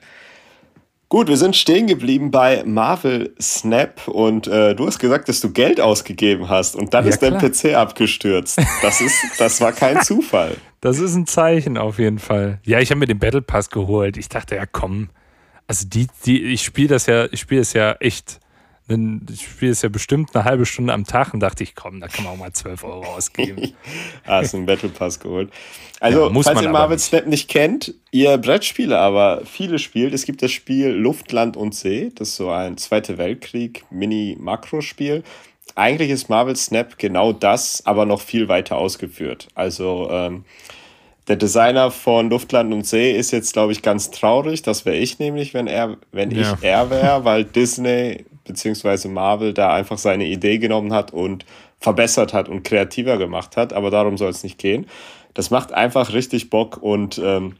S1: Gut, wir sind stehen geblieben bei Marvel Snap und äh, du hast gesagt, dass du Geld ausgegeben hast und dann ja, ist dein PC abgestürzt. Das ist, das war kein Zufall.
S2: Das ist ein Zeichen auf jeden Fall. Ja, ich habe mir den Battle Pass geholt. Ich dachte, ja komm, also die, die, ich spiele das ja, ich spiele es ja echt ich spiele es ja bestimmt eine halbe Stunde am Tag und dachte ich, komm, da kann man auch mal 12 Euro ausgeben.
S1: ah, hast du einen Battle Pass geholt. Also, ja, falls ihr Marvel Snap nicht kennt, ihr Brettspiele aber viele spielt, es gibt das Spiel Luft, Land und See. Das ist so ein Zweite Weltkrieg Mini-Makro-Spiel. Eigentlich ist Marvel Snap genau das, aber noch viel weiter ausgeführt. Also, ähm, der Designer von Luftland und See ist jetzt, glaube ich, ganz traurig. Das wäre ich nämlich, wenn er, wenn ja. ich er wäre, weil Disney bzw. Marvel da einfach seine Idee genommen hat und verbessert hat und kreativer gemacht hat. Aber darum soll es nicht gehen. Das macht einfach richtig Bock und ähm,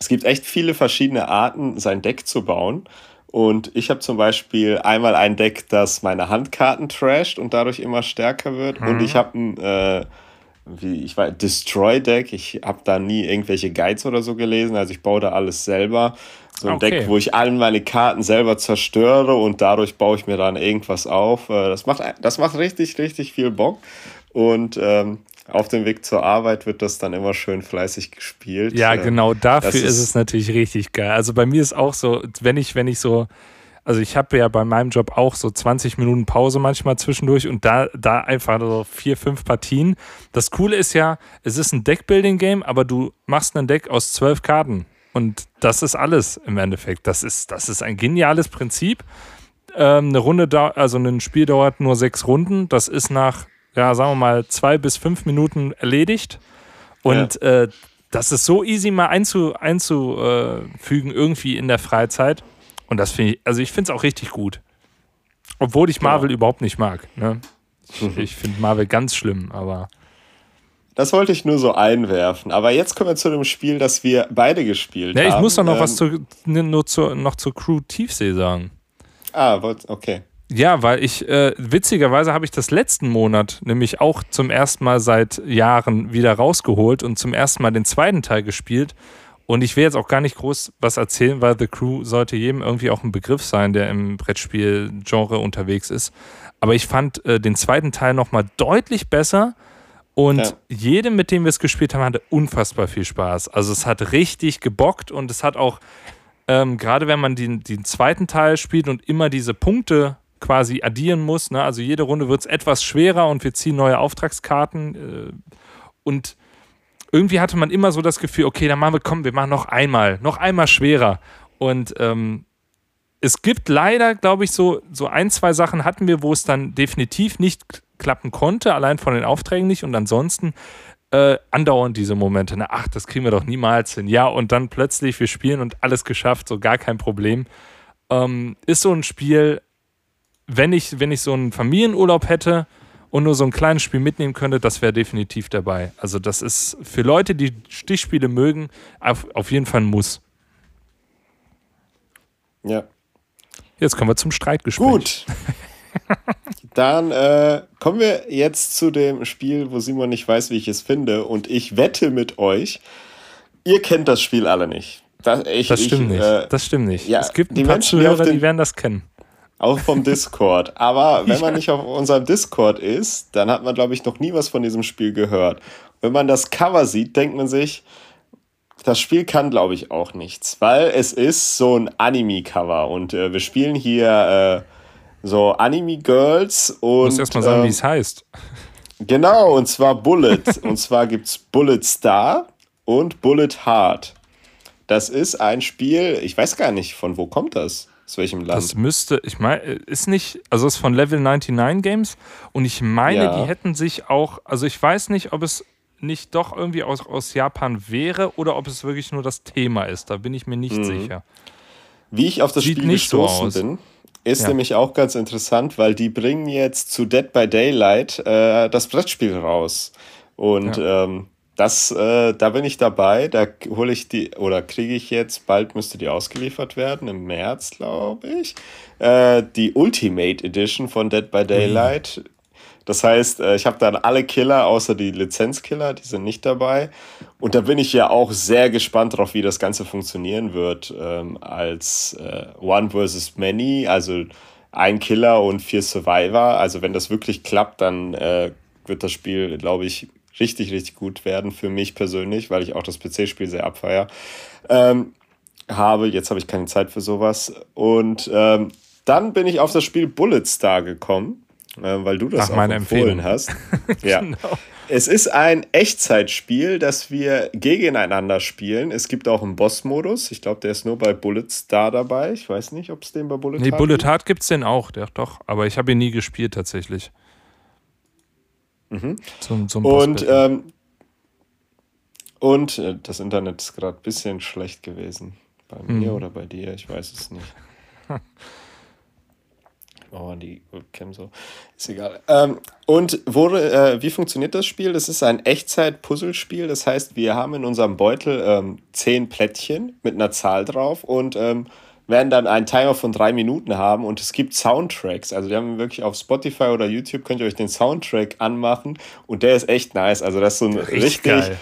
S1: es gibt echt viele verschiedene Arten, sein Deck zu bauen. Und ich habe zum Beispiel einmal ein Deck, das meine Handkarten trasht und dadurch immer stärker wird. Mhm. Und ich habe ein äh, wie ich war Destroy Deck. Ich habe da nie irgendwelche Guides oder so gelesen, also ich baue da alles selber. So ein okay. Deck, wo ich alle meine Karten selber zerstöre und dadurch baue ich mir dann irgendwas auf. Äh, das macht, das macht richtig, richtig viel Bock. Und ähm, auf dem Weg zur Arbeit wird das dann immer schön fleißig gespielt.
S2: Ja, äh, genau, dafür ist, ist es natürlich richtig geil. Also bei mir ist auch so, wenn ich, wenn ich so also ich habe ja bei meinem Job auch so 20 Minuten Pause manchmal zwischendurch und da, da einfach so vier, fünf Partien. Das Coole ist ja, es ist ein Deckbuilding-Game, aber du machst ein Deck aus zwölf Karten. Und das ist alles im Endeffekt. Das ist, das ist ein geniales Prinzip. Ähm, eine Runde, da, also ein Spiel dauert nur sechs Runden. Das ist nach, ja, sagen wir mal, zwei bis fünf Minuten erledigt. Und ja. äh, das ist so easy mal einzu, einzufügen irgendwie in der Freizeit. Und das finde ich, also ich finde es auch richtig gut. Obwohl ich Marvel ja. überhaupt nicht mag. Ne? Ich, mhm. ich finde Marvel ganz schlimm, aber.
S1: Das wollte ich nur so einwerfen. Aber jetzt kommen wir zu dem Spiel, das wir beide gespielt
S2: ja,
S1: haben.
S2: Ich muss doch noch ähm, was zu, ne, nur zu, noch zur Crew Tiefsee sagen.
S1: Ah, okay.
S2: Ja, weil ich, äh, witzigerweise habe ich das letzten Monat nämlich auch zum ersten Mal seit Jahren wieder rausgeholt und zum ersten Mal den zweiten Teil gespielt. Und ich will jetzt auch gar nicht groß was erzählen, weil The Crew sollte jedem irgendwie auch ein Begriff sein, der im Brettspiel-Genre unterwegs ist. Aber ich fand äh, den zweiten Teil nochmal deutlich besser. Und ja. jedem, mit dem wir es gespielt haben, hatte unfassbar viel Spaß. Also es hat richtig gebockt und es hat auch, ähm, gerade wenn man den, den zweiten Teil spielt und immer diese Punkte quasi addieren muss, ne? also jede Runde wird es etwas schwerer und wir ziehen neue Auftragskarten. Äh, und irgendwie hatte man immer so das Gefühl, okay, dann machen wir, komm, wir machen noch einmal, noch einmal schwerer. Und ähm, es gibt leider, glaube ich, so, so ein, zwei Sachen hatten wir, wo es dann definitiv nicht klappen konnte, allein von den Aufträgen nicht. Und ansonsten äh, andauernd diese Momente. Ne? Ach, das kriegen wir doch niemals hin. Ja, und dann plötzlich, wir spielen und alles geschafft, so gar kein Problem. Ähm, ist so ein Spiel, wenn ich, wenn ich so einen Familienurlaub hätte, und nur so ein kleines Spiel mitnehmen könnte, das wäre definitiv dabei. Also das ist für Leute, die Stichspiele mögen, auf, auf jeden Fall ein Muss.
S1: Ja.
S2: Jetzt kommen wir zum Streitgespräch.
S1: Gut. Dann äh, kommen wir jetzt zu dem Spiel, wo Simon nicht weiß, wie ich es finde. Und ich wette mit euch, ihr kennt das Spiel alle nicht.
S2: Das, ich, das stimmt ich, nicht. Äh, das stimmt nicht. Ja, es gibt ein paar Menschen, Zuhörer, die, die werden das kennen.
S1: Auch vom Discord. Aber wenn man nicht auf unserem Discord ist, dann hat man, glaube ich, noch nie was von diesem Spiel gehört. Wenn man das Cover sieht, denkt man sich, das Spiel kann, glaube ich, auch nichts, weil es ist so ein Anime-Cover und äh, wir spielen hier äh, so Anime-Girls und. Du
S2: musst erstmal sagen, äh, wie es heißt.
S1: Genau, und zwar Bullet. und zwar gibt es Bullet Star und Bullet Heart. Das ist ein Spiel, ich weiß gar nicht, von wo kommt das? Aus welchem Land?
S2: Das müsste, ich meine, ist nicht, also es ist von Level 99 Games und ich meine, ja. die hätten sich auch, also ich weiß nicht, ob es nicht doch irgendwie aus, aus Japan wäre oder ob es wirklich nur das Thema ist. Da bin ich mir nicht mhm. sicher.
S1: Wie ich auf das Sieht Spiel gestoßen so bin, ist ja. nämlich auch ganz interessant, weil die bringen jetzt zu Dead by Daylight äh, das Brettspiel raus. Und ja. ähm, das, äh, da bin ich dabei. Da hole ich die, oder kriege ich jetzt, bald müsste die ausgeliefert werden, im März, glaube ich, äh, die Ultimate Edition von Dead by Daylight. Mhm. Das heißt, äh, ich habe dann alle Killer, außer die Lizenzkiller, die sind nicht dabei. Und da bin ich ja auch sehr gespannt drauf, wie das Ganze funktionieren wird ähm, als äh, One versus Many, also ein Killer und vier Survivor. Also wenn das wirklich klappt, dann äh, wird das Spiel, glaube ich, richtig, richtig gut werden für mich persönlich, weil ich auch das PC-Spiel sehr abfeier. Ähm, habe, jetzt habe ich keine Zeit für sowas. Und ähm, dann bin ich auf das Spiel Bullet Star gekommen, äh, weil du das Nach auch empfohlen hast. ja. genau. Es ist ein Echtzeitspiel, das wir gegeneinander spielen. Es gibt auch einen Boss-Modus. Ich glaube, der ist nur bei Bullet Star dabei. Ich weiß nicht, ob es den bei
S2: Bullet nee, Bullet Hard gibt es den auch, der, doch. Aber ich habe ihn nie gespielt tatsächlich.
S1: Mhm. Zum, zum und ähm, und äh, das Internet ist gerade ein bisschen schlecht gewesen. Bei mir mhm. oder bei dir, ich weiß es nicht. Oh, die Webcam so. Ist egal. Ähm, und wo, äh, wie funktioniert das Spiel? Das ist ein Echtzeit-Puzzlespiel. Das heißt, wir haben in unserem Beutel ähm, zehn Plättchen mit einer Zahl drauf und ähm, werden dann einen Timer von drei Minuten haben und es gibt Soundtracks. Also, wir haben wirklich auf Spotify oder YouTube könnt ihr euch den Soundtrack anmachen und der ist echt nice. Also, das ist so ein richtig. richtig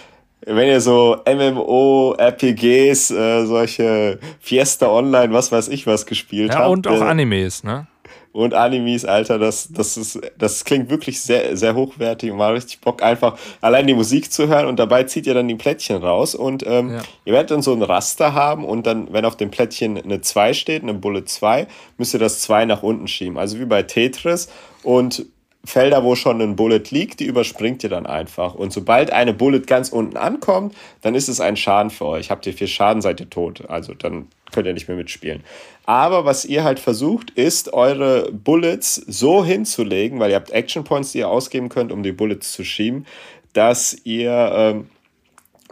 S1: wenn ihr so MMO, RPGs, äh, solche Fiesta Online, was weiß ich was gespielt
S2: ja, habt. Ja, und auch äh, Animes, ne?
S1: Und Animes, Alter, das, das, ist, das klingt wirklich sehr, sehr hochwertig und war richtig Bock, einfach allein die Musik zu hören und dabei zieht ihr dann die Plättchen raus und ähm, ja. ihr werdet dann so ein Raster haben und dann, wenn auf dem Plättchen eine 2 steht, eine Bullet 2, müsst ihr das 2 nach unten schieben. Also wie bei Tetris und Felder, wo schon ein Bullet liegt, die überspringt ihr dann einfach. Und sobald eine Bullet ganz unten ankommt, dann ist es ein Schaden für euch. Habt ihr vier Schaden, seid ihr tot. Also dann könnt ihr nicht mehr mitspielen. Aber was ihr halt versucht, ist, eure Bullets so hinzulegen, weil ihr habt Action Points, die ihr ausgeben könnt, um die Bullets zu schieben, dass ihr ähm,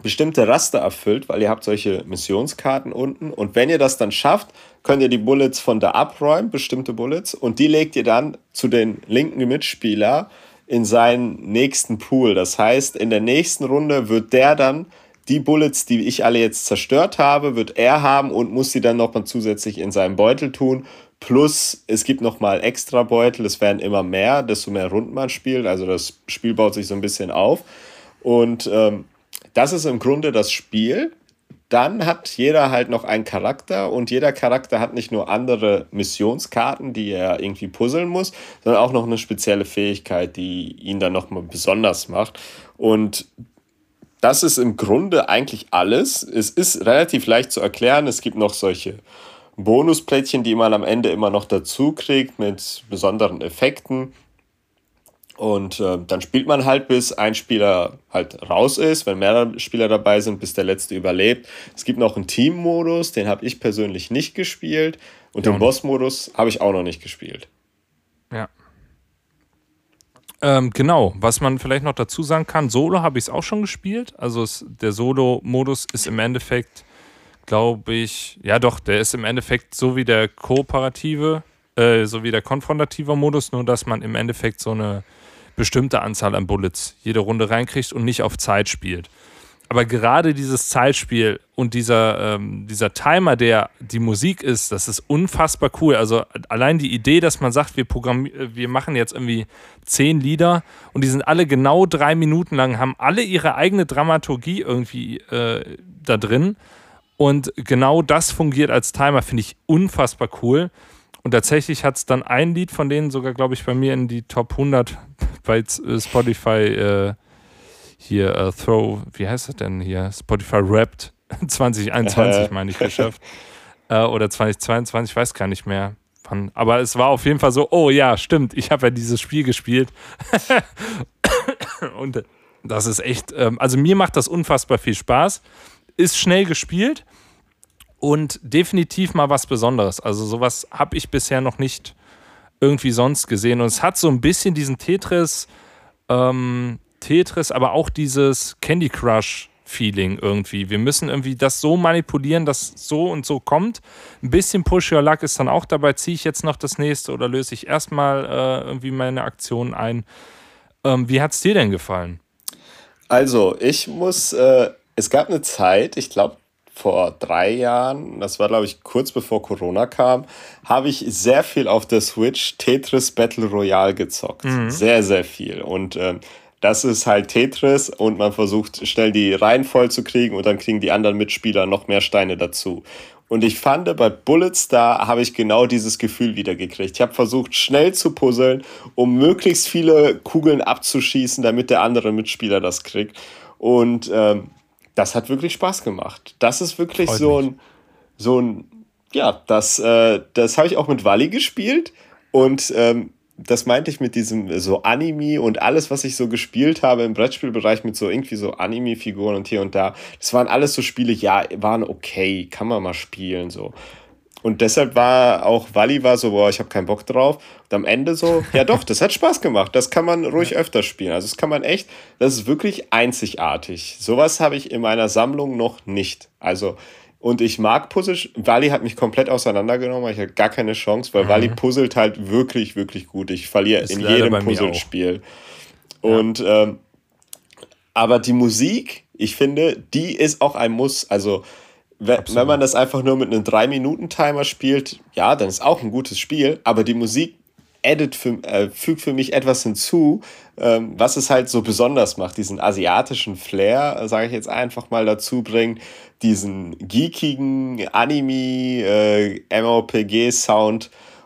S1: bestimmte Raster erfüllt, weil ihr habt solche Missionskarten unten. Und wenn ihr das dann schafft, könnt ihr die Bullets von da abräumen, bestimmte Bullets, und die legt ihr dann zu den linken Mitspieler in seinen nächsten Pool. Das heißt, in der nächsten Runde wird der dann die Bullets, die ich alle jetzt zerstört habe, wird er haben und muss sie dann nochmal zusätzlich in seinen Beutel tun. Plus, es gibt nochmal extra Beutel, es werden immer mehr, desto mehr Runden man spielt. Also das Spiel baut sich so ein bisschen auf. Und ähm, das ist im Grunde das Spiel. Dann hat jeder halt noch einen Charakter und jeder Charakter hat nicht nur andere Missionskarten, die er irgendwie puzzeln muss, sondern auch noch eine spezielle Fähigkeit, die ihn dann nochmal besonders macht. Und das ist im Grunde eigentlich alles. Es ist relativ leicht zu erklären. Es gibt noch solche Bonusplättchen, die man am Ende immer noch dazu kriegt mit besonderen Effekten. Und äh, dann spielt man halt, bis ein Spieler halt raus ist, wenn mehrere Spieler dabei sind, bis der letzte überlebt. Es gibt noch einen Team-Modus, den habe ich persönlich nicht gespielt. Und ja, den Boss-Modus habe ich auch noch nicht gespielt.
S2: Ja. Ähm, genau, was man vielleicht noch dazu sagen kann, Solo habe ich es auch schon gespielt. Also es, der Solo-Modus ist im Endeffekt, glaube ich, ja doch, der ist im Endeffekt so wie der kooperative, äh, so wie der konfrontative Modus, nur dass man im Endeffekt so eine bestimmte Anzahl an Bullets jede Runde reinkriegt und nicht auf Zeit spielt. Aber gerade dieses Zeitspiel und dieser, ähm, dieser Timer, der die Musik ist, das ist unfassbar cool. Also allein die Idee, dass man sagt, wir, wir machen jetzt irgendwie zehn Lieder und die sind alle genau drei Minuten lang, haben alle ihre eigene Dramaturgie irgendwie äh, da drin. Und genau das fungiert als Timer, finde ich unfassbar cool. Und tatsächlich hat es dann ein Lied von denen sogar, glaube ich, bei mir in die Top 100 bei äh, Spotify äh, hier uh, Throw, wie heißt das denn hier? Spotify Wrapped 2021, meine ich, geschafft. Äh, oder 2022, ich weiß gar nicht mehr. Wann. Aber es war auf jeden Fall so, oh ja, stimmt, ich habe ja dieses Spiel gespielt. Und das ist echt, ähm, also mir macht das unfassbar viel Spaß. Ist schnell gespielt und definitiv mal was Besonderes. Also sowas habe ich bisher noch nicht irgendwie sonst gesehen. Und es hat so ein bisschen diesen Tetris, ähm, Tetris, aber auch dieses Candy Crush. Feeling irgendwie. Wir müssen irgendwie das so manipulieren, dass so und so kommt. Ein bisschen Push Your Luck ist dann auch dabei. Ziehe ich jetzt noch das nächste oder löse ich erstmal äh, irgendwie meine Aktion ein? Ähm, wie hat es dir denn gefallen?
S1: Also, ich muss, äh, es gab eine Zeit, ich glaube, vor drei Jahren, das war glaube ich kurz bevor Corona kam, habe ich sehr viel auf der Switch Tetris Battle Royale gezockt. Mhm. Sehr, sehr viel. Und ähm, das ist halt Tetris und man versucht schnell die Reihen voll zu kriegen und dann kriegen die anderen Mitspieler noch mehr Steine dazu. Und ich fand, bei Bullets, da habe ich genau dieses Gefühl wieder gekriegt. Ich habe versucht, schnell zu puzzeln, um möglichst viele Kugeln abzuschießen, damit der andere Mitspieler das kriegt. Und ähm, das hat wirklich Spaß gemacht. Das ist wirklich Freut so ein, so ein, ja, das, äh, das habe ich auch mit Wally gespielt und ähm, das meinte ich mit diesem so Anime und alles, was ich so gespielt habe im Brettspielbereich mit so irgendwie so Anime-Figuren und hier und da. Das waren alles so Spiele, ja, waren okay, kann man mal spielen, so. Und deshalb war auch Wally war so, boah, ich habe keinen Bock drauf. Und am Ende so, ja doch, das hat Spaß gemacht. Das kann man ruhig öfter spielen. Also das kann man echt, das ist wirklich einzigartig. Sowas habe ich in meiner Sammlung noch nicht. Also und ich mag Puzzle. Wally hat mich komplett auseinandergenommen. Ich hatte gar keine Chance, weil mhm. Wally puzzelt halt wirklich, wirklich gut. Ich verliere in jedem Puzzlespiel. Und ja. ähm, aber die Musik, ich finde, die ist auch ein Muss. Also wenn, wenn man das einfach nur mit einem 3-Minuten-Timer spielt, ja, dann ist auch ein gutes Spiel, aber die Musik addet für, äh, fügt für mich etwas hinzu, ähm, was es halt so besonders macht, diesen asiatischen Flair, sage ich jetzt einfach mal dazu bringt, diesen geekigen Anime, äh,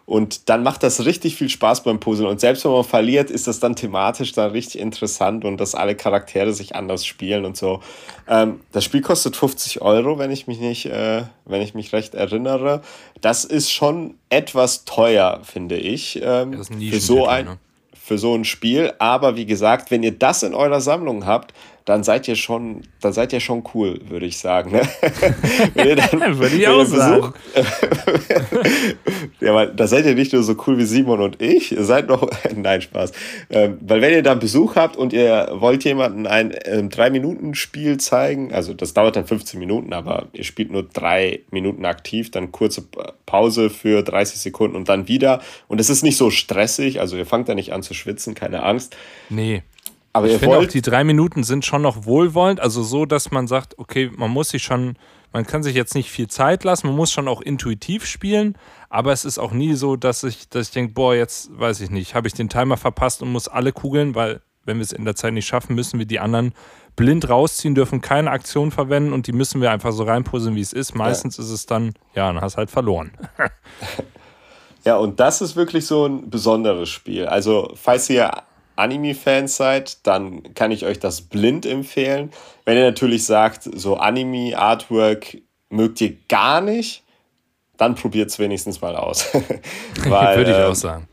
S1: und dann macht das richtig viel Spaß beim Puzzeln. Und selbst wenn man verliert, ist das dann thematisch dann richtig interessant und dass alle Charaktere sich anders spielen und so. Ähm, das Spiel kostet 50 Euro, wenn ich mich nicht, äh, wenn ich mich recht erinnere. Das ist schon etwas teuer, finde ich. Ähm, ein für so ein, ne? für so ein Spiel. Aber wie gesagt, wenn ihr das in eurer Sammlung habt, dann seid ihr schon, dann seid ihr schon cool, würde ich sagen. Ne? wenn dann, würde ich auch sagen. ja, weil da seid ihr nicht nur so cool wie Simon und ich, ihr seid noch, nein, Spaß. Ähm, weil wenn ihr dann Besuch habt und ihr wollt jemanden ein ähm, 3-Minuten-Spiel zeigen, also das dauert dann 15 Minuten, aber ihr spielt nur drei Minuten aktiv, dann kurze Pause für 30 Sekunden und dann wieder. Und es ist nicht so stressig, also ihr fangt da nicht an zu schwitzen, keine Angst.
S2: Nee. Aber ich finde auch, die drei Minuten sind schon noch wohlwollend, also so, dass man sagt, okay, man muss sich schon, man kann sich jetzt nicht viel Zeit lassen, man muss schon auch intuitiv spielen, aber es ist auch nie so, dass ich, dass ich denke, boah, jetzt weiß ich nicht, habe ich den Timer verpasst und muss alle kugeln, weil wenn wir es in der Zeit nicht schaffen, müssen wir die anderen blind rausziehen, dürfen keine Aktion verwenden und die müssen wir einfach so reinpuzzeln, wie es ist. Meistens ja. ist es dann, ja, dann hast du halt verloren.
S1: ja, und das ist wirklich so ein besonderes Spiel. Also, falls ihr Anime-Fans seid, dann kann ich euch das blind empfehlen. Wenn ihr natürlich sagt, so Anime-Artwork mögt ihr gar nicht, dann probiert es wenigstens mal aus. weil, Würde ich auch ähm, sagen.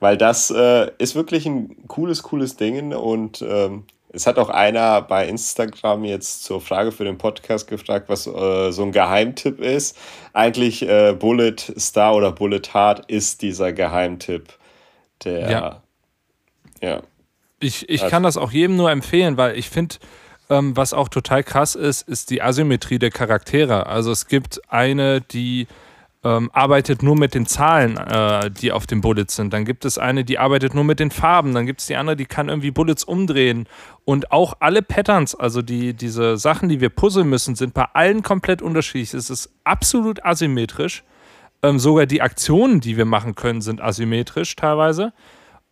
S1: Weil das äh, ist wirklich ein cooles, cooles Ding und ähm, es hat auch einer bei Instagram jetzt zur Frage für den Podcast gefragt, was äh, so ein Geheimtipp ist. Eigentlich äh, Bullet Star oder Bullet Heart ist dieser Geheimtipp, der ja. Ja.
S2: Ich, ich also. kann das auch jedem nur empfehlen, weil ich finde, ähm, was auch total krass ist, ist die Asymmetrie der Charaktere. Also es gibt eine, die ähm, arbeitet nur mit den Zahlen, äh, die auf den Bullets sind. Dann gibt es eine, die arbeitet nur mit den Farben. Dann gibt es die andere, die kann irgendwie Bullets umdrehen. Und auch alle Patterns, also die, diese Sachen, die wir puzzeln müssen, sind bei allen komplett unterschiedlich. Es ist absolut asymmetrisch. Ähm, sogar die Aktionen, die wir machen können, sind asymmetrisch teilweise.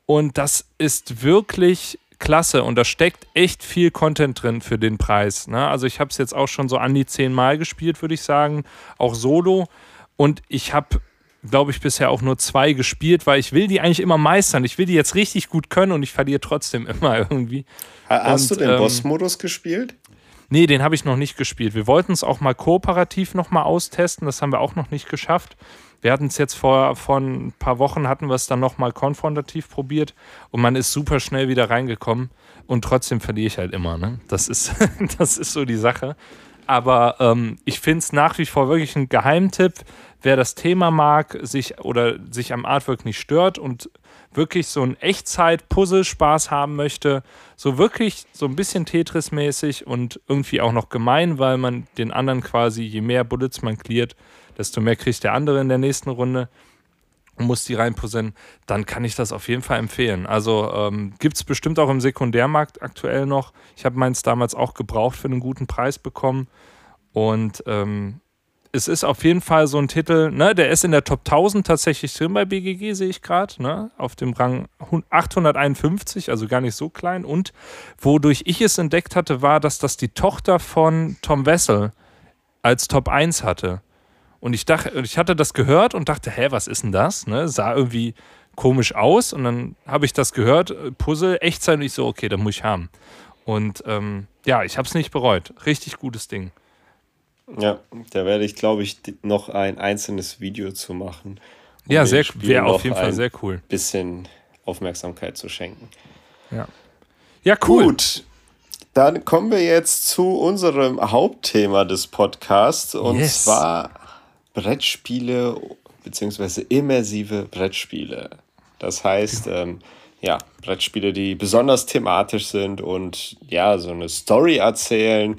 S2: Und das ist wirklich klasse und da steckt echt viel Content drin für den Preis. Ne? Also ich habe es jetzt auch schon so an die zehn Mal gespielt, würde ich sagen, auch solo. Und ich habe, glaube ich, bisher auch nur zwei gespielt, weil ich will die eigentlich immer meistern. Ich will die jetzt richtig gut können und ich verliere trotzdem immer irgendwie.
S1: Hast und, du den ähm, Boss-Modus gespielt?
S2: Nee, den habe ich noch nicht gespielt. Wir wollten es auch mal kooperativ nochmal austesten, das haben wir auch noch nicht geschafft. Wir hatten es jetzt vor, vor ein paar Wochen, hatten wir es dann nochmal konfrontativ probiert und man ist super schnell wieder reingekommen und trotzdem verliere ich halt immer. Ne? Das, ist, das ist so die Sache. Aber ähm, ich finde es nach wie vor wirklich ein Geheimtipp. Wer das Thema mag, sich oder sich am Artwork nicht stört und wirklich so ein Echtzeit-Puzzle-Spaß haben möchte, so wirklich so ein bisschen Tetris-mäßig und irgendwie auch noch gemein, weil man den anderen quasi, je mehr Bullets man cleart, desto mehr kriegt der andere in der nächsten Runde. und muss die reinpuzzeln, dann kann ich das auf jeden Fall empfehlen. Also ähm, gibt es bestimmt auch im Sekundärmarkt aktuell noch. Ich habe meins damals auch gebraucht für einen guten Preis bekommen. Und ähm, es ist auf jeden Fall so ein Titel, ne, der ist in der Top 1000 tatsächlich drin bei BGG, sehe ich gerade, ne, auf dem Rang 851, also gar nicht so klein. Und wodurch ich es entdeckt hatte, war, dass das die Tochter von Tom Wessel als Top 1 hatte. Und ich dachte, ich hatte das gehört und dachte, hä, was ist denn das? Ne, sah irgendwie komisch aus und dann habe ich das gehört, äh, Puzzle, Echtzeit und ich so, okay, da muss ich haben. Und ähm, ja, ich habe es nicht bereut. Richtig gutes Ding.
S1: Ja, da werde ich, glaube ich, noch ein einzelnes Video zu machen.
S2: Um ja, sehr wäre auf jeden Fall sehr cool.
S1: Bisschen Aufmerksamkeit zu schenken.
S2: Ja. Ja, cool. Gut.
S1: Dann kommen wir jetzt zu unserem Hauptthema des Podcasts und yes. zwar Brettspiele bzw. immersive Brettspiele. Das heißt, ähm, ja, Brettspiele, die besonders thematisch sind und ja, so eine Story erzählen,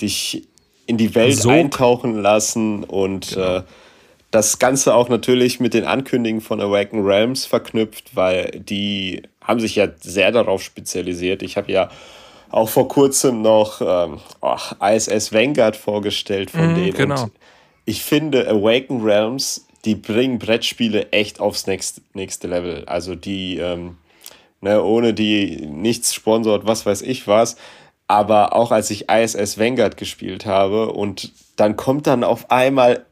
S1: dich in die Welt Sog. eintauchen lassen und genau. äh, das Ganze auch natürlich mit den Ankündigungen von Awaken Realms verknüpft, weil die haben sich ja sehr darauf spezialisiert. Ich habe ja auch vor kurzem noch ähm, oh, ISS Vanguard vorgestellt von mm, denen. Genau. Und ich finde, Awaken Realms, die bringen Brettspiele echt aufs nächste, nächste Level. Also die, ähm, ne, ohne die nichts sponsort, was weiß ich was. Aber auch als ich ISS Vanguard gespielt habe und dann kommt dann auf einmal,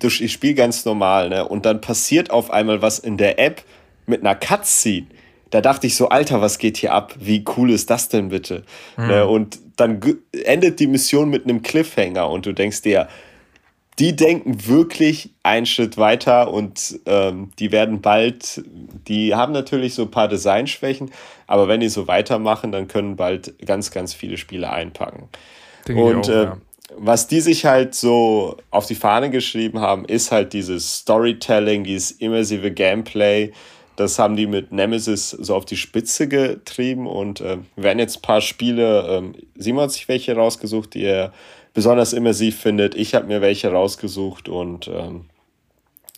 S1: ich spiele ganz normal, ne? Und dann passiert auf einmal was in der App mit einer Cutscene. Da dachte ich so, Alter, was geht hier ab? Wie cool ist das denn bitte? Mhm. Ne? Und dann endet die Mission mit einem Cliffhanger und du denkst dir, die denken wirklich einen Schritt weiter und ähm, die werden bald, die haben natürlich so ein paar Designschwächen, aber wenn die so weitermachen, dann können bald ganz, ganz viele Spiele einpacken. Denke und auch, äh, ja. was die sich halt so auf die Fahne geschrieben haben, ist halt dieses Storytelling, dieses immersive Gameplay. Das haben die mit Nemesis so auf die Spitze getrieben und äh, werden jetzt ein paar Spiele, ähm, Simon hat sich welche rausgesucht, die er besonders immersiv findet. Ich habe mir welche rausgesucht und ähm,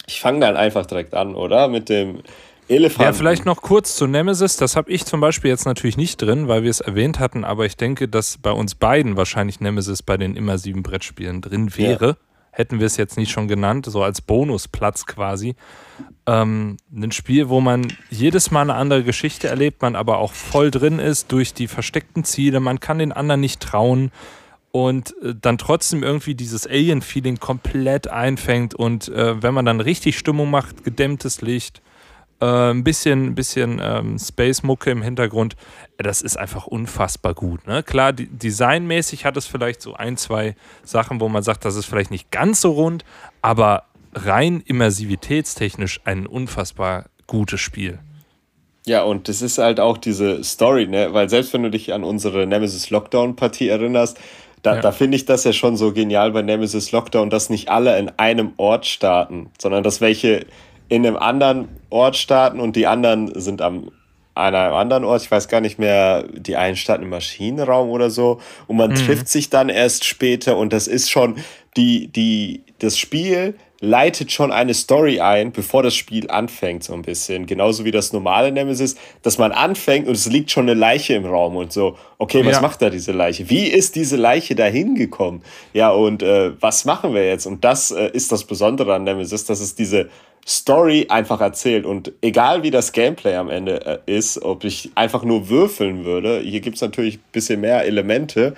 S1: ich fange dann einfach direkt an, oder? Mit dem Elefanten.
S2: Ja, vielleicht noch kurz zu Nemesis. Das habe ich zum Beispiel jetzt natürlich nicht drin, weil wir es erwähnt hatten, aber ich denke, dass bei uns beiden wahrscheinlich Nemesis bei den immersiven Brettspielen drin wäre. Ja. Hätten wir es jetzt nicht schon genannt, so als Bonusplatz quasi. Ähm, ein Spiel, wo man jedes Mal eine andere Geschichte erlebt, man aber auch voll drin ist durch die versteckten Ziele. Man kann den anderen nicht trauen und äh, dann trotzdem irgendwie dieses Alien-Feeling komplett einfängt und äh, wenn man dann richtig Stimmung macht, gedämmtes Licht, äh, ein bisschen, bisschen ähm, Space-Mucke im Hintergrund, äh, das ist einfach unfassbar gut. Ne? Klar, designmäßig hat es vielleicht so ein, zwei Sachen, wo man sagt, das ist vielleicht nicht ganz so rund, aber rein immersivitätstechnisch ein unfassbar gutes Spiel.
S1: Ja, und das ist halt auch diese Story, ne? Weil selbst wenn du dich an unsere Nemesis Lockdown-Partie erinnerst, da, ja. da finde ich das ja schon so genial bei Nemesis Lockdown, dass nicht alle in einem Ort starten, sondern dass welche in einem anderen Ort starten und die anderen sind am an einem anderen Ort, ich weiß gar nicht mehr, die einen starten im Maschinenraum oder so und man mhm. trifft sich dann erst später und das ist schon die, die, das Spiel leitet schon eine Story ein, bevor das Spiel anfängt, so ein bisschen. Genauso wie das normale Nemesis, dass man anfängt und es liegt schon eine Leiche im Raum und so, okay, was ja. macht da diese Leiche? Wie ist diese Leiche da hingekommen? Ja, und äh, was machen wir jetzt? Und das äh, ist das Besondere an Nemesis, dass es diese Story einfach erzählt. Und egal wie das Gameplay am Ende äh, ist, ob ich einfach nur würfeln würde, hier gibt es natürlich ein bisschen mehr Elemente,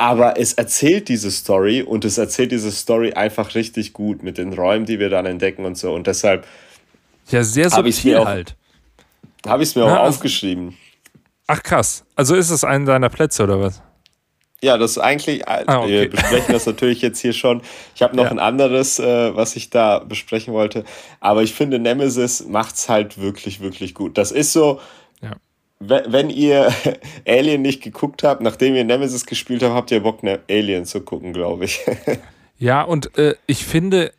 S1: aber es erzählt diese Story und es erzählt diese Story einfach richtig gut mit den Räumen, die wir dann entdecken und so. Und deshalb.
S2: Ja, sehr subtil auch, halt.
S1: Habe ich es mir ja, auch also, aufgeschrieben.
S2: Ach krass. Also ist es einer deiner Plätze oder was?
S1: Ja, das ist eigentlich. Äh, ah, okay. Wir besprechen das natürlich jetzt hier schon. Ich habe noch ja. ein anderes, äh, was ich da besprechen wollte. Aber ich finde, Nemesis macht es halt wirklich, wirklich gut. Das ist so wenn ihr Alien nicht geguckt habt, nachdem ihr Nemesis gespielt habt, habt ihr Bock, ne Alien zu gucken, glaube ich.
S2: ja, und äh, ich finde,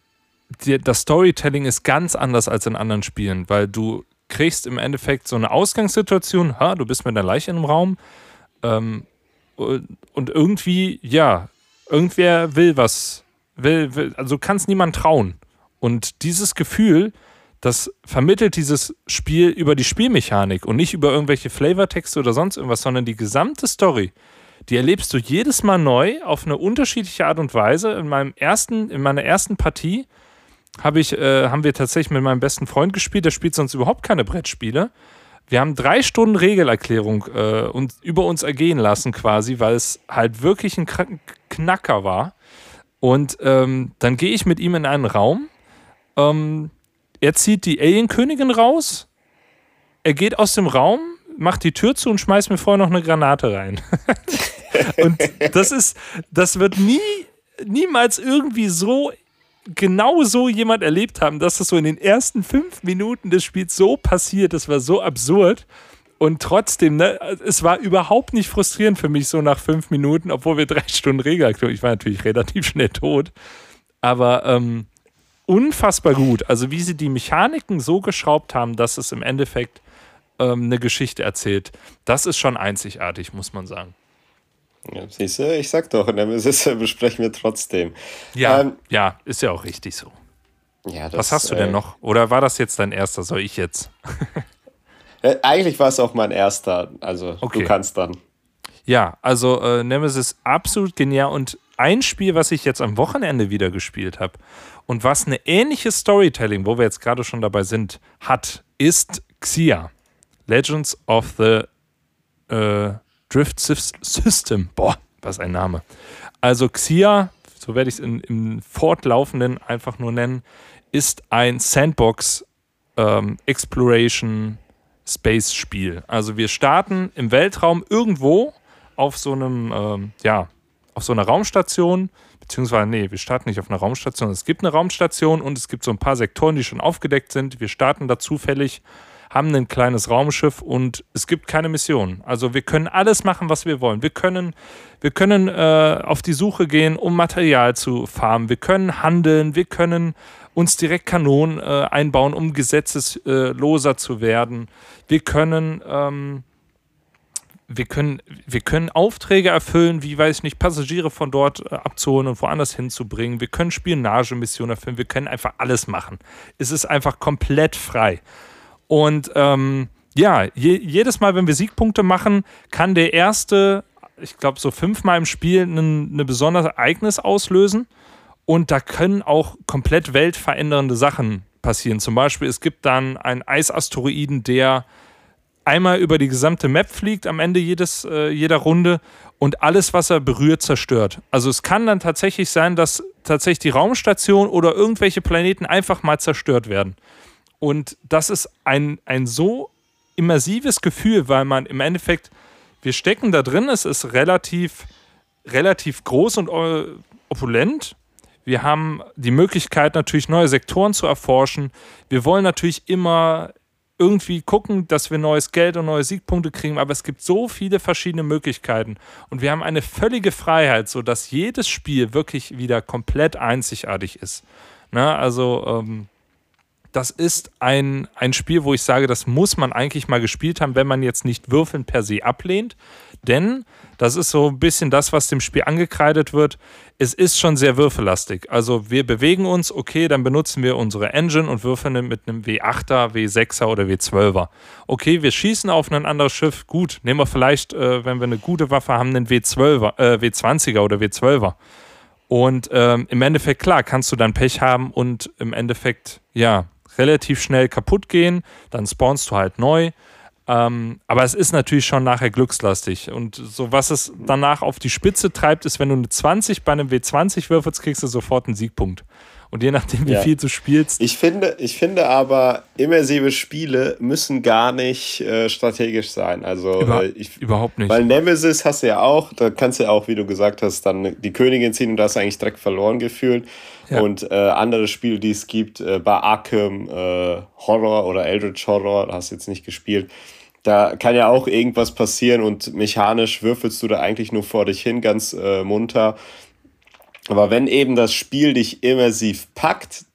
S2: die, das Storytelling ist ganz anders als in anderen Spielen, weil du kriegst im Endeffekt so eine Ausgangssituation, ha, du bist mit einer Leiche im Raum ähm, und irgendwie, ja, irgendwer will was, will, will also kannst niemand trauen. Und dieses Gefühl, das vermittelt dieses Spiel über die Spielmechanik und nicht über irgendwelche Flavortexte oder sonst irgendwas, sondern die gesamte Story. Die erlebst du jedes Mal neu auf eine unterschiedliche Art und Weise. In meinem ersten, in meiner ersten Partie habe ich, äh, haben wir tatsächlich mit meinem besten Freund gespielt. Der spielt sonst überhaupt keine Brettspiele. Wir haben drei Stunden Regelerklärung äh, und über uns ergehen lassen, quasi, weil es halt wirklich ein Knacker war. Und ähm, dann gehe ich mit ihm in einen Raum. Ähm, er zieht die Alien-Königin raus. Er geht aus dem Raum, macht die Tür zu und schmeißt mir vorher noch eine Granate rein. und das ist, das wird nie, niemals irgendwie so genau so jemand erlebt haben, dass das so in den ersten fünf Minuten des Spiels so passiert. Das war so absurd. Und trotzdem, ne, es war überhaupt nicht frustrierend für mich so nach fünf Minuten, obwohl wir drei Stunden Regelaktion. Ich war natürlich relativ schnell tot. Aber ähm, unfassbar gut. Also wie sie die Mechaniken so geschraubt haben, dass es im Endeffekt ähm, eine Geschichte erzählt. Das ist schon einzigartig, muss man sagen.
S1: Ja, siehst du, ich sag doch, Nemesis besprechen wir trotzdem.
S2: Ja, ähm, ja, ist ja auch richtig so. Ja, das, Was hast du denn äh, noch? Oder war das jetzt dein erster? Soll ich jetzt?
S1: äh, eigentlich war es auch mein erster. Also okay. du kannst dann.
S2: Ja, also äh, Nemesis absolut genial und ein Spiel, was ich jetzt am Wochenende wieder gespielt habe und was eine ähnliche Storytelling, wo wir jetzt gerade schon dabei sind, hat, ist Xia. Legends of the äh, Drift System. Boah, was ein Name. Also Xia, so werde ich es im Fortlaufenden einfach nur nennen, ist ein Sandbox ähm, Exploration Space Spiel. Also wir starten im Weltraum irgendwo auf so einem, ähm, ja, auf so einer Raumstation, beziehungsweise, nee, wir starten nicht auf einer Raumstation. Es gibt eine Raumstation und es gibt so ein paar Sektoren, die schon aufgedeckt sind. Wir starten da zufällig haben ein kleines Raumschiff und es gibt keine Mission. Also wir können alles machen, was wir wollen. Wir können, wir können äh, auf die Suche gehen, um Material zu farmen. Wir können handeln. Wir können uns direkt Kanonen äh, einbauen, um gesetzesloser zu werden. Wir können ähm, wir können, wir können Aufträge erfüllen, wie weiß ich nicht, Passagiere von dort äh, abzuholen und woanders hinzubringen. Wir können Spionagemissionen erfüllen. Wir können einfach alles machen. Es ist einfach komplett frei. Und ähm, ja, je, jedes Mal, wenn wir Siegpunkte machen, kann der erste, ich glaube, so fünfmal im Spiel ein ne besonderes Ereignis auslösen. Und da können auch komplett weltverändernde Sachen passieren. Zum Beispiel, es gibt dann einen Eisasteroiden, der einmal über die gesamte Map fliegt am Ende jedes, äh, jeder Runde und alles, was er berührt, zerstört. Also es kann dann tatsächlich sein, dass tatsächlich die Raumstation oder irgendwelche Planeten einfach mal zerstört werden. Und das ist ein, ein so immersives Gefühl, weil man im Endeffekt, wir stecken da drin, es ist relativ, relativ groß und opulent. Wir haben die Möglichkeit, natürlich neue Sektoren zu erforschen. Wir wollen natürlich immer irgendwie gucken, dass wir neues Geld und neue Siegpunkte kriegen, aber es gibt so viele verschiedene Möglichkeiten und wir haben eine völlige Freiheit, sodass jedes Spiel wirklich wieder komplett einzigartig ist. Na, also ähm, das ist ein, ein Spiel, wo ich sage, das muss man eigentlich mal gespielt haben, wenn man jetzt nicht Würfeln per se ablehnt. Denn das ist so ein bisschen das, was dem Spiel angekreidet wird. Es ist schon sehr würfellastig. Also wir bewegen uns, okay, dann benutzen wir unsere Engine und würfeln mit einem W8er, W6er oder W12er. Okay, wir schießen auf ein anderes Schiff. Gut, nehmen wir vielleicht, äh, wenn wir eine gute Waffe haben, einen W12er, äh, W20er oder W12er. Und ähm, im Endeffekt, klar, kannst du dann Pech haben und im Endeffekt, ja, relativ schnell kaputt gehen, dann spawnst du halt neu. Ähm, aber es ist natürlich schon nachher glückslastig. Und so was es danach auf die Spitze treibt, ist, wenn du eine 20 bei einem W20 würfelst, kriegst du sofort einen Siegpunkt. Und je nachdem, wie ja. viel du spielst.
S1: Ich finde, ich finde aber, immersive Spiele müssen gar nicht äh, strategisch sein. Also Über, äh, ich,
S2: überhaupt nicht.
S1: Weil Nemesis hast du ja auch, da kannst du ja auch, wie du gesagt hast, dann die Königin ziehen und da hast du eigentlich direkt verloren gefühlt. Ja. Und äh, andere Spiele, die es gibt, äh, bei Arkham äh, Horror oder Eldritch Horror, hast du jetzt nicht gespielt. Da kann ja auch irgendwas passieren und mechanisch würfelst du da eigentlich nur vor dich hin, ganz äh, munter. Aber wenn eben das Spiel dich immersiv packt,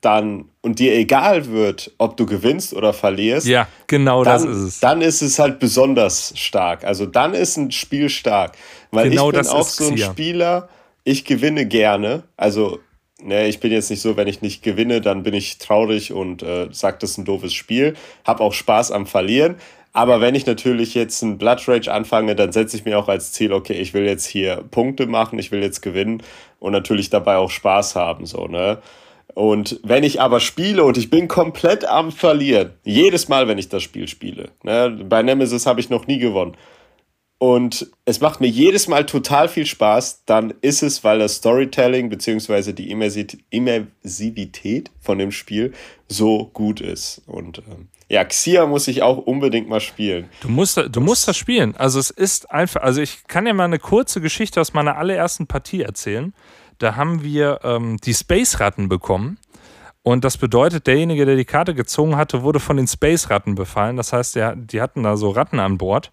S1: dann und dir egal wird, ob du gewinnst oder verlierst,
S2: ja, genau
S1: dann,
S2: das ist es.
S1: Dann ist es halt besonders stark. Also dann ist ein Spiel stark. Weil genau ich bin auch so ein Spieler, ich gewinne gerne. Also ne, ich bin jetzt nicht so, wenn ich nicht gewinne, dann bin ich traurig und äh, sage, das ist ein doofes Spiel. Hab auch Spaß am Verlieren. Aber wenn ich natürlich jetzt ein Blood Rage anfange, dann setze ich mir auch als Ziel, okay, ich will jetzt hier Punkte machen, ich will jetzt gewinnen und natürlich dabei auch Spaß haben, so, ne? Und wenn ich aber spiele und ich bin komplett am Verlieren, jedes Mal, wenn ich das Spiel spiele, ne? bei Nemesis habe ich noch nie gewonnen, und es macht mir jedes Mal total viel Spaß, dann ist es, weil das Storytelling bzw. die Immersivität von dem Spiel so gut ist. Und ähm, ja, Xia muss ich auch unbedingt mal spielen.
S2: Du musst, du musst das spielen. Also es ist einfach, also ich kann dir mal eine kurze Geschichte aus meiner allerersten Partie erzählen. Da haben wir ähm, die Space-Ratten bekommen. Und das bedeutet, derjenige, der die Karte gezogen hatte, wurde von den Space-Ratten befallen. Das heißt, der, die hatten da so Ratten an Bord.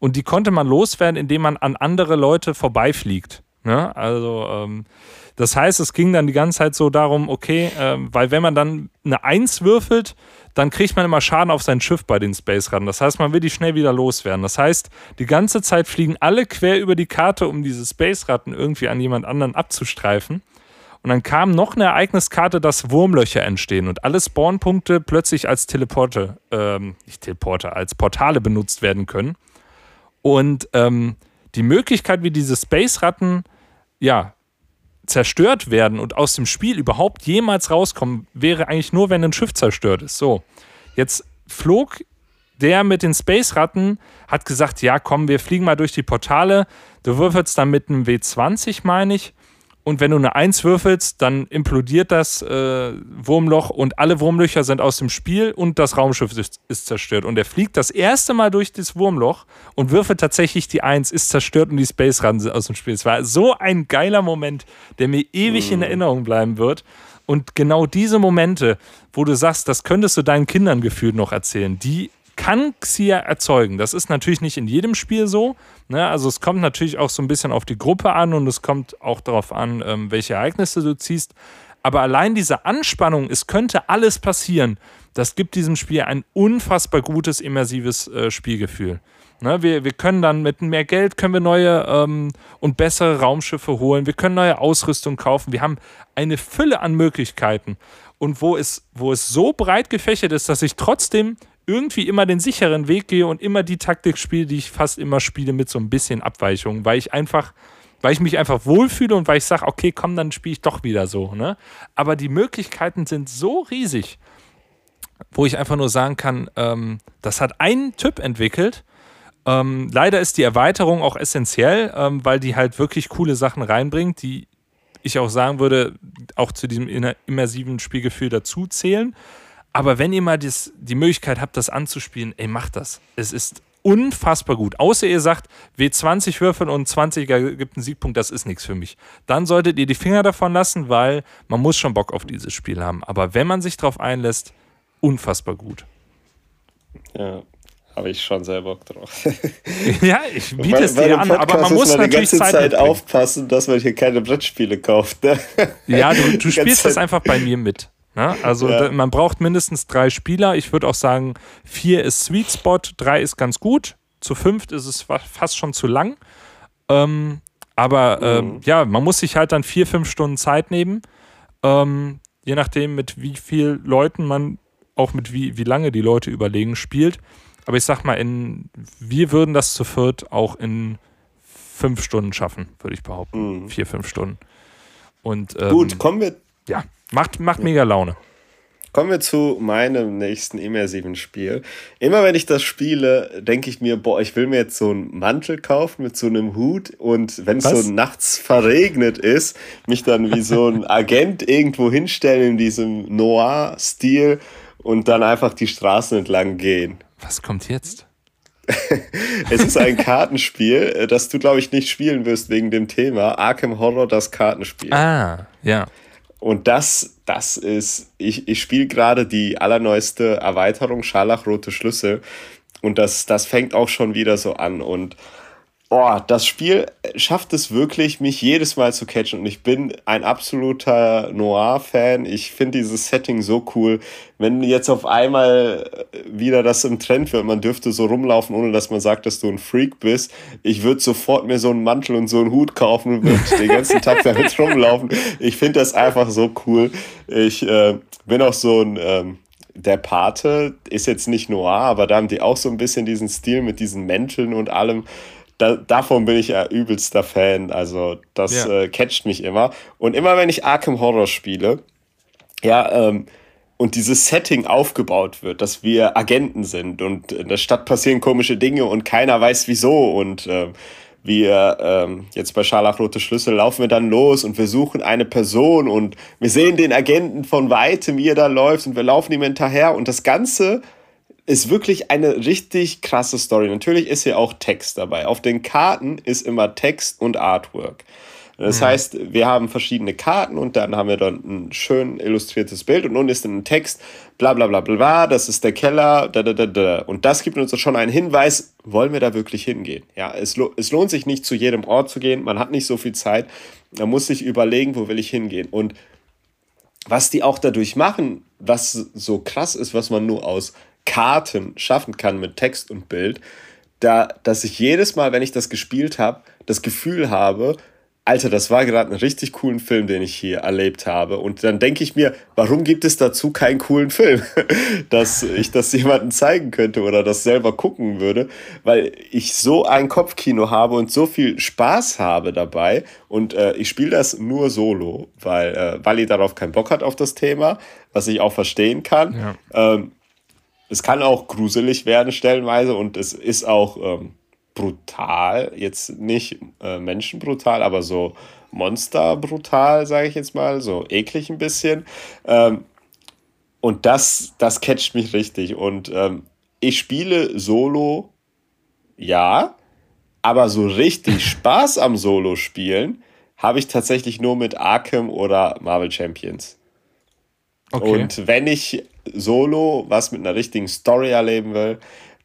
S2: Und die konnte man loswerden, indem man an andere Leute vorbeifliegt. Ne? Also, ähm, das heißt, es ging dann die ganze Zeit so darum, okay, äh, weil wenn man dann eine Eins würfelt, dann kriegt man immer Schaden auf sein Schiff bei den Space Ratten. Das heißt, man will die schnell wieder loswerden. Das heißt, die ganze Zeit fliegen alle quer über die Karte, um diese Space Ratten irgendwie an jemand anderen abzustreifen. Und dann kam noch eine Ereigniskarte, dass Wurmlöcher entstehen und alle Spawnpunkte plötzlich als Teleporte, ähm, nicht Teleporte, als Portale benutzt werden können. Und ähm, die Möglichkeit, wie diese Space-Ratten ja, zerstört werden und aus dem Spiel überhaupt jemals rauskommen, wäre eigentlich nur, wenn ein Schiff zerstört ist. So, jetzt flog der mit den Space-Ratten, hat gesagt, ja komm, wir fliegen mal durch die Portale. Du würfelst dann mit einem W20, meine ich. Und wenn du eine 1 würfelst, dann implodiert das äh, Wurmloch und alle Wurmlöcher sind aus dem Spiel und das Raumschiff ist, ist, zerstört. Und er fliegt das erste Mal durch das Wurmloch und würfelt tatsächlich die 1, ist zerstört und die Space Run sind aus dem Spiel. Es war so ein geiler Moment, der mir ewig in mhm. Erinnerung bleiben wird. Und genau diese Momente, wo du sagst, das könntest du deinen Kindern gefühlt noch erzählen, die kann Xia erzeugen. Das ist natürlich nicht in jedem Spiel so. Ne? Also es kommt natürlich auch so ein bisschen auf die Gruppe an und es kommt auch darauf an, ähm, welche Ereignisse du ziehst. Aber allein diese Anspannung, es könnte alles passieren, das gibt diesem Spiel ein unfassbar gutes, immersives äh, Spielgefühl. Ne, wir, wir können dann mit mehr Geld können wir neue ähm, und bessere Raumschiffe holen. Wir können neue Ausrüstung kaufen. Wir haben eine Fülle an Möglichkeiten. Und wo es, wo es so breit gefächert ist, dass ich trotzdem irgendwie immer den sicheren Weg gehe und immer die Taktik spiele, die ich fast immer spiele, mit so ein bisschen Abweichung, weil ich einfach, weil ich mich einfach wohlfühle und weil ich sage, okay, komm, dann spiele ich doch wieder so. Ne? Aber die Möglichkeiten sind so riesig, wo ich einfach nur sagen kann, ähm, das hat ein Typ entwickelt. Ähm, leider ist die Erweiterung auch essentiell, ähm, weil die halt wirklich coole Sachen reinbringt, die ich auch sagen würde, auch zu diesem immersiven Spielgefühl dazu zählen. Aber wenn ihr mal das, die Möglichkeit habt, das anzuspielen, ey, macht das. Es ist unfassbar gut. Außer ihr sagt, W20 würfeln und 20 gibt einen Siegpunkt, das ist nichts für mich. Dann solltet ihr die Finger davon lassen, weil man muss schon Bock auf dieses Spiel haben. Aber wenn man sich darauf einlässt, unfassbar gut.
S1: Ja, habe ich schon sehr Bock drauf.
S2: ja, ich biete es dir an, aber man muss natürlich die ganze
S1: Zeit, Zeit aufpassen, dass man hier keine Brettspiele kauft. Ne?
S2: Ja, du, du spielst das einfach bei mir mit. Ne? Also ja. man braucht mindestens drei Spieler. Ich würde auch sagen, vier ist Sweet Spot, drei ist ganz gut. Zu fünft ist es fast schon zu lang. Ähm, aber ähm, mhm. ja, man muss sich halt dann vier, fünf Stunden Zeit nehmen. Ähm, je nachdem, mit wie vielen Leuten man, auch mit wie, wie lange die Leute überlegen, spielt. Aber ich sag mal, in, wir würden das zu viert auch in fünf Stunden schaffen, würde ich behaupten. Mhm. Vier, fünf Stunden. Und,
S1: Gut, ähm, kommen wir.
S2: Ja. Macht, macht mega Laune.
S1: Kommen wir zu meinem nächsten immersiven Spiel. Immer wenn ich das spiele, denke ich mir, boah, ich will mir jetzt so einen Mantel kaufen mit so einem Hut und wenn es so nachts verregnet ist, mich dann wie so ein Agent irgendwo hinstellen in diesem Noir-Stil und dann einfach die Straßen entlang gehen.
S2: Was kommt jetzt?
S1: es ist ein Kartenspiel, das du, glaube ich, nicht spielen wirst wegen dem Thema. Arkham Horror, das Kartenspiel.
S2: Ah, ja.
S1: Und das, das ist, ich, ich spiele gerade die allerneueste Erweiterung, Scharlachrote Schlüssel. Und das, das fängt auch schon wieder so an. Und oh, das Spiel schafft es wirklich, mich jedes Mal zu catchen. Und ich bin ein absoluter Noir-Fan. Ich finde dieses Setting so cool. Wenn jetzt auf einmal wieder das im Trend wird, man dürfte so rumlaufen, ohne dass man sagt, dass du ein Freak bist. Ich würde sofort mir so einen Mantel und so einen Hut kaufen und würde den ganzen Tag damit rumlaufen. Ich finde das einfach so cool. Ich äh, bin auch so ein. Ähm, der Pate ist jetzt nicht noir, aber da haben die auch so ein bisschen diesen Stil mit diesen Mänteln und allem da, davon bin ich ja übelster Fan. Also, das ja. äh, catcht mich immer. Und immer, wenn ich Arkham Horror spiele, ja, ähm, und dieses Setting aufgebaut wird, dass wir Agenten sind und in der Stadt passieren komische Dinge und keiner weiß wieso und äh, wir ähm, jetzt bei Scharlachrote Schlüssel laufen wir dann los und wir suchen eine Person und wir sehen den Agenten von weitem, wie er da läuft und wir laufen ihm hinterher und das Ganze ist wirklich eine richtig krasse Story. Natürlich ist hier auch Text dabei. Auf den Karten ist immer Text und Artwork. Das mhm. heißt, wir haben verschiedene Karten und dann haben wir dann ein schön illustriertes Bild und unten ist dann ein Text, bla bla bla bla, das ist der Keller, da da da da. Und das gibt uns schon einen Hinweis, wollen wir da wirklich hingehen? Ja, es, lo es lohnt sich nicht zu jedem Ort zu gehen, man hat nicht so viel Zeit, man muss sich überlegen, wo will ich hingehen. Und was die auch dadurch machen, was so krass ist, was man nur aus Karten schaffen kann mit Text und Bild, da, dass ich jedes Mal, wenn ich das gespielt habe, das Gefühl habe, Alter, das war gerade ein richtig coolen Film, den ich hier erlebt habe. Und dann denke ich mir, warum gibt es dazu keinen coolen Film, dass ich das jemandem zeigen könnte oder das selber gucken würde, weil ich so ein Kopfkino habe und so viel Spaß habe dabei. Und äh, ich spiele das nur solo, weil äh, Wally darauf keinen Bock hat auf das Thema, was ich auch verstehen kann. Ja. Ähm, es kann auch gruselig werden stellenweise und es ist auch ähm, brutal, jetzt nicht äh, menschenbrutal, aber so monsterbrutal, sage ich jetzt mal, so eklig ein bisschen. Ähm, und das, das catcht mich richtig. Und ähm, ich spiele Solo, ja, aber so richtig Spaß am Solo-Spielen habe ich tatsächlich nur mit Arkham oder Marvel Champions. Okay. Und wenn ich solo was mit einer richtigen Story erleben will,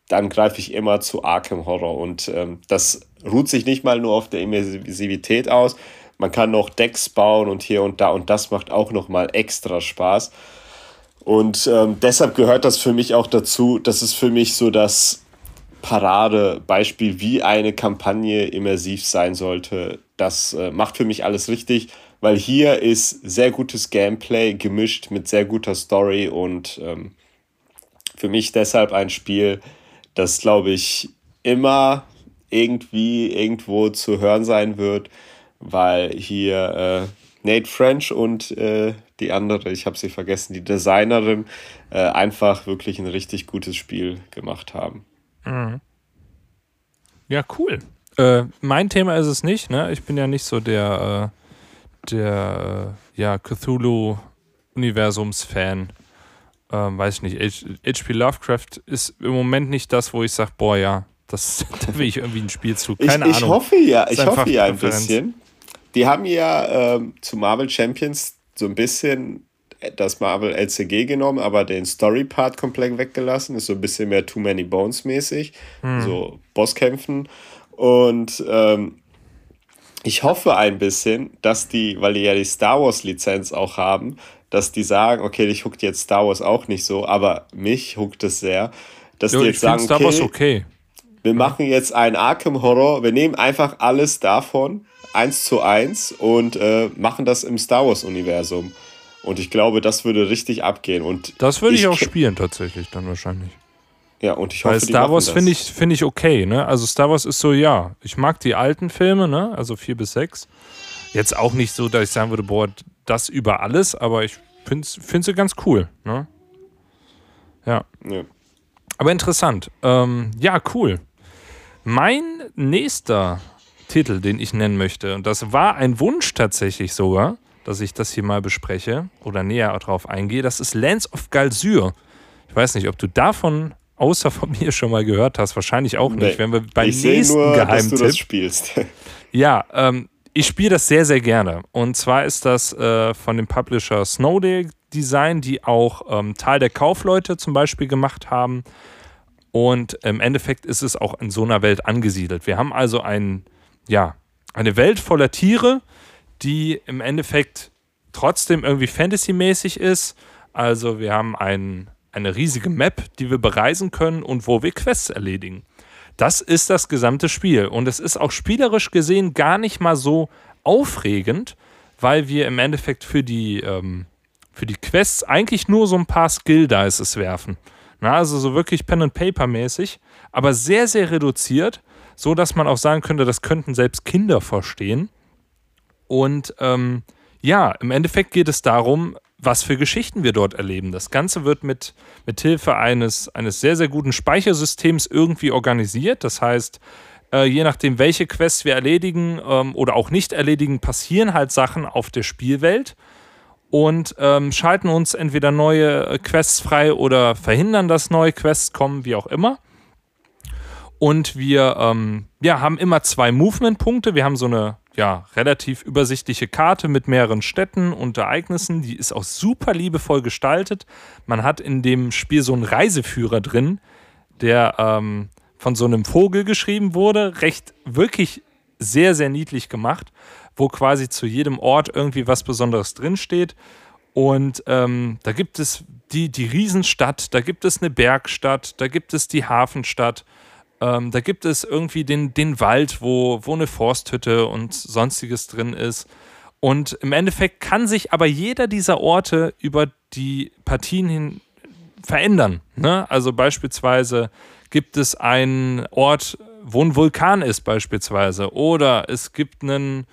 S1: dann greife ich immer zu Arkham Horror. Und ähm, das ruht sich nicht mal nur auf der Immersivität aus. Man kann noch Decks bauen und hier und da und das macht auch noch mal extra Spaß. Und ähm, deshalb gehört das für mich auch dazu. Das ist für mich so das Paradebeispiel, wie eine Kampagne immersiv sein sollte. Das äh, macht für mich alles richtig weil hier ist sehr gutes Gameplay gemischt mit sehr guter Story und ähm, für mich deshalb ein Spiel, das glaube ich immer irgendwie irgendwo zu hören sein wird, weil hier äh, Nate French und äh, die andere, ich habe sie vergessen, die Designerin, äh, einfach wirklich ein richtig gutes Spiel gemacht haben. Mhm.
S2: Ja, cool. Äh, mein Thema ist es nicht, ne? Ich bin ja nicht so der äh, der äh, ja, Cthulhu-Universums-Fan. Ähm, weiß ich nicht. H.P. Lovecraft ist im Moment nicht das, wo ich sage, boah, ja, das, da will ich irgendwie ein Spielzug. Keine
S1: ich,
S2: ich
S1: Ahnung. Hoffe ja, ich hoffe ja ein bisschen. Die haben ja ähm, zu Marvel Champions so ein bisschen das Marvel LCG genommen, aber den Story-Part komplett weggelassen. Ist so ein bisschen mehr Too Many Bones mäßig. Hm. So Bosskämpfen. Und ähm, ich hoffe ein bisschen, dass die, weil die ja die Star Wars Lizenz auch haben, dass die sagen, okay, dich huckt jetzt Star Wars auch nicht so, aber mich huckt es sehr, dass jo, die jetzt sagen, Star Wars okay, wir machen jetzt einen Arkham Horror, wir nehmen einfach alles davon eins zu eins und äh, machen das im Star Wars Universum. Und ich glaube, das würde richtig abgehen. Und
S2: das würde ich, ich auch spielen tatsächlich dann wahrscheinlich.
S1: Ja, und ich hoffe,
S2: Weil Star Wars finde ich, find ich okay, ne? Also Star Wars ist so, ja, ich mag die alten Filme, ne? Also vier bis sechs. Jetzt auch nicht so, dass ich sagen würde, boah, das über alles, aber ich finde find sie ganz cool, ne? Ja. ja. Aber interessant. Ähm, ja, cool. Mein nächster Titel, den ich nennen möchte, und das war ein Wunsch tatsächlich sogar, dass ich das hier mal bespreche oder näher darauf eingehe, das ist Lands of Galsyr. Ich weiß nicht, ob du davon außer von mir schon mal gehört hast. Wahrscheinlich auch nicht, nee, wenn wir beim ich nächsten nur, Geheimtipp. Dass du das spielst. ja, ähm, ich spiele das sehr, sehr gerne. Und zwar ist das äh, von dem Publisher Snowday Design, die auch ähm, Teil der Kaufleute zum Beispiel gemacht haben. Und im Endeffekt ist es auch in so einer Welt angesiedelt. Wir haben also ein, ja, eine Welt voller Tiere, die im Endeffekt trotzdem irgendwie fantasymäßig ist. Also wir haben ein, eine riesige Map, die wir bereisen können und wo wir Quests erledigen. Das ist das gesamte Spiel. Und es ist auch spielerisch gesehen gar nicht mal so aufregend, weil wir im Endeffekt für die, ähm, für die Quests eigentlich nur so ein paar Skill-Dices werfen. Na, also so wirklich Pen-and-Paper-mäßig, aber sehr, sehr reduziert, so dass man auch sagen könnte, das könnten selbst Kinder verstehen. Und ähm, ja, im Endeffekt geht es darum, was für Geschichten wir dort erleben. Das Ganze wird mit, mit Hilfe eines, eines sehr, sehr guten Speichersystems irgendwie organisiert. Das heißt, äh, je nachdem, welche Quests wir erledigen ähm, oder auch nicht erledigen, passieren halt Sachen auf der Spielwelt und ähm, schalten uns entweder neue äh, Quests frei oder verhindern, dass neue Quests kommen, wie auch immer. Und wir ähm, ja, haben immer zwei Movement-Punkte. Wir haben so eine ja, relativ übersichtliche Karte mit mehreren Städten und Ereignissen. Die ist auch super liebevoll gestaltet. Man hat in dem Spiel so einen Reiseführer drin, der ähm, von so einem Vogel geschrieben wurde. Recht wirklich sehr, sehr niedlich gemacht, wo quasi zu jedem Ort irgendwie was Besonderes drinsteht. Und ähm, da gibt es die, die Riesenstadt, da gibt es eine Bergstadt, da gibt es die Hafenstadt ähm, da gibt es irgendwie den, den Wald, wo, wo eine Forsthütte und sonstiges drin ist. Und im Endeffekt kann sich aber jeder dieser Orte über die Partien hin verändern. Ne? Also beispielsweise gibt es einen Ort, wo ein Vulkan ist, beispielsweise. Oder es gibt einen,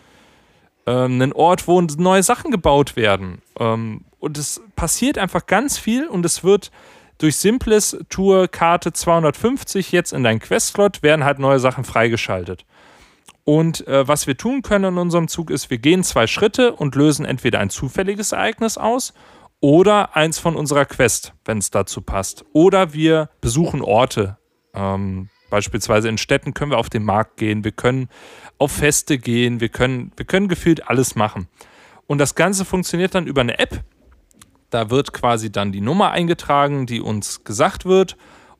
S2: ähm, einen Ort, wo neue Sachen gebaut werden. Ähm, und es passiert einfach ganz viel und es wird durch simples Tour Karte 250 jetzt in dein Quest-Slot werden halt neue Sachen freigeschaltet. Und äh, was wir tun können in unserem Zug ist, wir gehen zwei Schritte und lösen entweder ein zufälliges Ereignis aus oder eins von unserer Quest, wenn es dazu passt. Oder wir besuchen Orte. Ähm, beispielsweise in Städten können wir auf den Markt gehen, wir können auf Feste gehen, wir können, wir können gefühlt alles machen. Und das Ganze funktioniert dann über eine App, da wird quasi dann die Nummer eingetragen, die uns gesagt wird,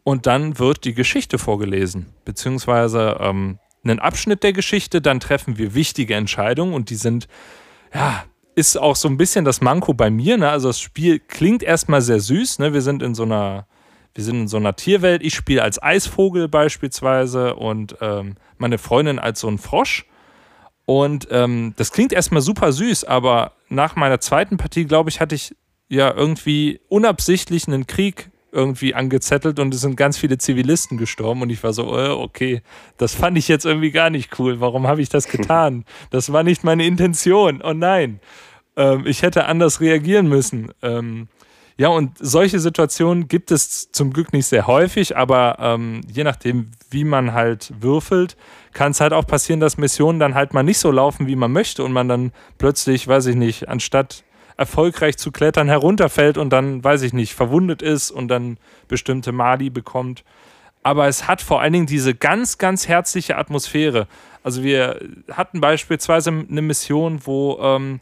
S2: und dann wird die Geschichte vorgelesen, beziehungsweise ähm, einen Abschnitt der Geschichte. Dann treffen wir wichtige Entscheidungen und die sind, ja, ist auch so ein bisschen das Manko bei mir. Ne? Also das Spiel klingt erstmal sehr süß. Ne? Wir sind in so einer, wir sind in so einer Tierwelt. Ich spiele als Eisvogel beispielsweise und ähm, meine Freundin als so ein Frosch. Und ähm, das klingt erstmal super süß, aber nach meiner zweiten Partie, glaube ich, hatte ich ja irgendwie unabsichtlich einen Krieg irgendwie angezettelt und es sind ganz viele Zivilisten gestorben und ich war so, äh, okay, das fand ich jetzt irgendwie gar nicht cool. Warum habe ich das getan? Das war nicht meine Intention. Oh nein, ähm, ich hätte anders reagieren müssen. Ähm, ja, und solche Situationen gibt es zum Glück nicht sehr häufig, aber ähm, je nachdem, wie man halt würfelt, kann es halt auch passieren, dass Missionen dann halt mal nicht so laufen, wie man möchte und man dann plötzlich, weiß ich nicht, anstatt erfolgreich zu klettern herunterfällt und dann, weiß ich nicht, verwundet ist und dann bestimmte Mali bekommt. Aber es hat vor allen Dingen diese ganz, ganz herzliche Atmosphäre. Also wir hatten beispielsweise eine Mission, wo ähm,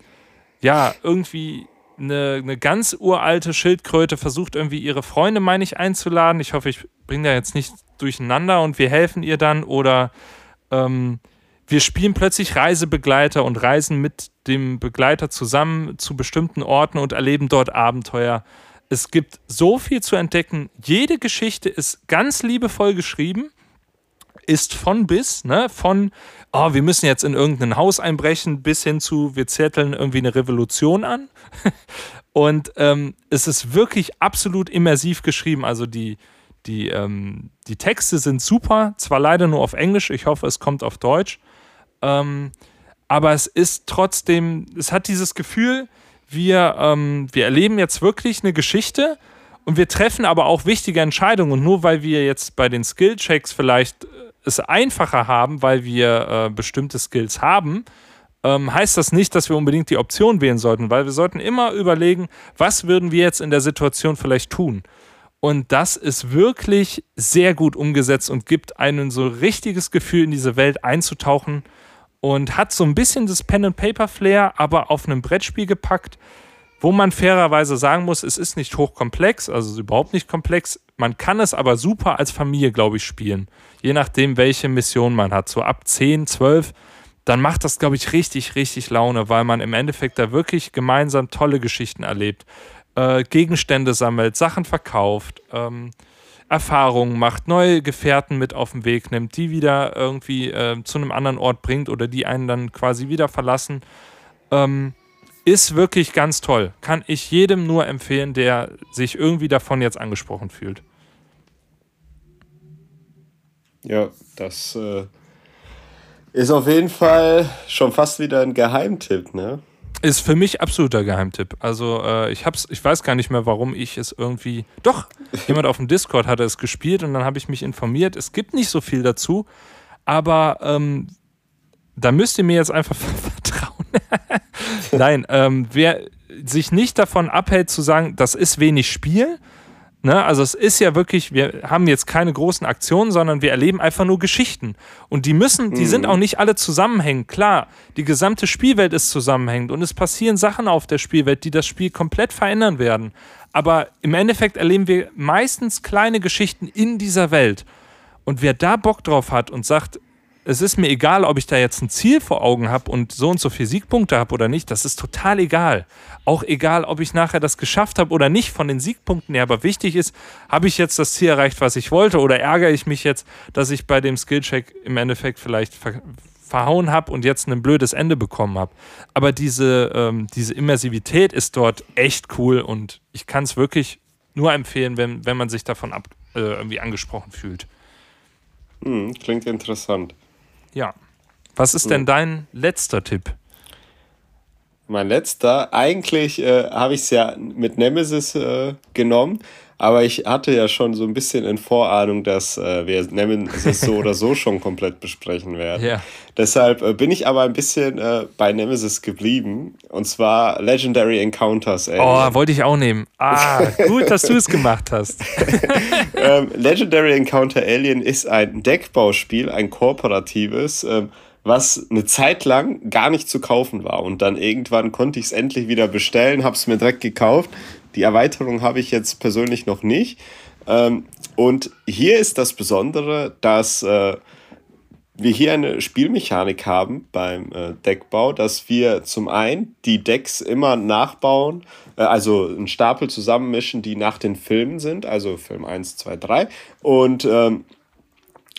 S2: ja irgendwie eine, eine ganz uralte Schildkröte versucht irgendwie ihre Freunde, meine ich, einzuladen. Ich hoffe, ich bringe da jetzt nicht durcheinander und wir helfen ihr dann oder ähm, wir spielen plötzlich Reisebegleiter und reisen mit dem Begleiter zusammen zu bestimmten Orten und erleben dort Abenteuer. Es gibt so viel zu entdecken. Jede Geschichte ist ganz liebevoll geschrieben, ist von bis, ne? von, oh, wir müssen jetzt in irgendein Haus einbrechen, bis hin zu, wir zetteln irgendwie eine Revolution an. und ähm, es ist wirklich absolut immersiv geschrieben. Also die, die, ähm, die Texte sind super, zwar leider nur auf Englisch, ich hoffe, es kommt auf Deutsch. Ähm, aber es ist trotzdem, es hat dieses Gefühl, wir, ähm, wir erleben jetzt wirklich eine Geschichte und wir treffen aber auch wichtige Entscheidungen. Und nur weil wir jetzt bei den Skill-Checks vielleicht äh, es einfacher haben, weil wir äh, bestimmte Skills haben, ähm, heißt das nicht, dass wir unbedingt die Option wählen sollten, weil wir sollten immer überlegen, was würden wir jetzt in der Situation vielleicht tun. Und das ist wirklich sehr gut umgesetzt und gibt einen so richtiges Gefühl, in diese Welt einzutauchen und hat so ein bisschen das Pen and Paper Flair, aber auf einem Brettspiel gepackt. wo man fairerweise sagen muss, es ist nicht hochkomplex, also überhaupt nicht komplex. Man kann es aber super als Familie, glaube ich, spielen. Je nachdem, welche Mission man hat. So ab 10, 12, dann macht das, glaube ich, richtig, richtig Laune, weil man im Endeffekt da wirklich gemeinsam tolle Geschichten erlebt, äh, Gegenstände sammelt, Sachen verkauft, ähm, Erfahrungen macht, neue Gefährten mit auf den Weg nimmt, die wieder irgendwie äh, zu einem anderen Ort bringt oder die einen dann quasi wieder verlassen. Ähm, ist wirklich ganz toll. Kann ich jedem nur empfehlen, der sich irgendwie davon jetzt angesprochen fühlt.
S1: Ja, das äh, ist auf jeden Fall schon fast wieder ein Geheimtipp, ne?
S2: Ist für mich absoluter Geheimtipp. Also äh, ich hab's, ich weiß gar nicht mehr, warum ich es irgendwie. Doch, jemand auf dem Discord hatte es gespielt und dann habe ich mich informiert. Es gibt nicht so viel dazu, aber ähm, da müsst ihr mir jetzt einfach vertrauen. Nein, ähm, wer sich nicht davon abhält zu sagen, das ist wenig Spiel, Ne? Also es ist ja wirklich, wir haben jetzt keine großen Aktionen, sondern wir erleben einfach nur Geschichten. Und die müssen, die mhm. sind auch nicht alle zusammenhängend. Klar, die gesamte Spielwelt ist zusammenhängend und es passieren Sachen auf der Spielwelt, die das Spiel komplett verändern werden. Aber im Endeffekt erleben wir meistens kleine Geschichten in dieser Welt. Und wer da Bock drauf hat und sagt, es ist mir egal, ob ich da jetzt ein Ziel vor Augen habe und so und so viele Siegpunkte habe oder nicht. Das ist total egal. Auch egal, ob ich nachher das geschafft habe oder nicht von den Siegpunkten her. Aber wichtig ist, habe ich jetzt das Ziel erreicht, was ich wollte, oder ärgere ich mich jetzt, dass ich bei dem Skillcheck im Endeffekt vielleicht ver verhauen habe und jetzt ein blödes Ende bekommen habe. Aber diese, ähm, diese Immersivität ist dort echt cool und ich kann es wirklich nur empfehlen, wenn, wenn man sich davon ab, äh, irgendwie angesprochen fühlt.
S1: Hm, klingt interessant.
S2: Ja. Was ist denn hm. dein letzter Tipp?
S1: Mein letzter, eigentlich äh, habe ich es ja mit Nemesis äh, genommen, aber ich hatte ja schon so ein bisschen in Vorahnung, dass äh, wir Nemesis so oder so schon komplett besprechen werden. Ja. Deshalb äh, bin ich aber ein bisschen äh, bei Nemesis geblieben und zwar Legendary Encounters.
S2: Ey. Oh, wollte ich auch nehmen. Ah, gut, dass du es gemacht hast.
S1: ähm, Legendary Encounter Alien ist ein Deckbauspiel, ein kooperatives. Ähm, was eine Zeit lang gar nicht zu kaufen war. Und dann irgendwann konnte ich es endlich wieder bestellen, habe es mir direkt gekauft. Die Erweiterung habe ich jetzt persönlich noch nicht. Ähm, und hier ist das Besondere, dass äh, wir hier eine Spielmechanik haben beim äh, Deckbau, dass wir zum einen die Decks immer nachbauen, äh, also einen Stapel zusammenmischen, die nach den Filmen sind, also Film 1, 2, 3. Und ähm,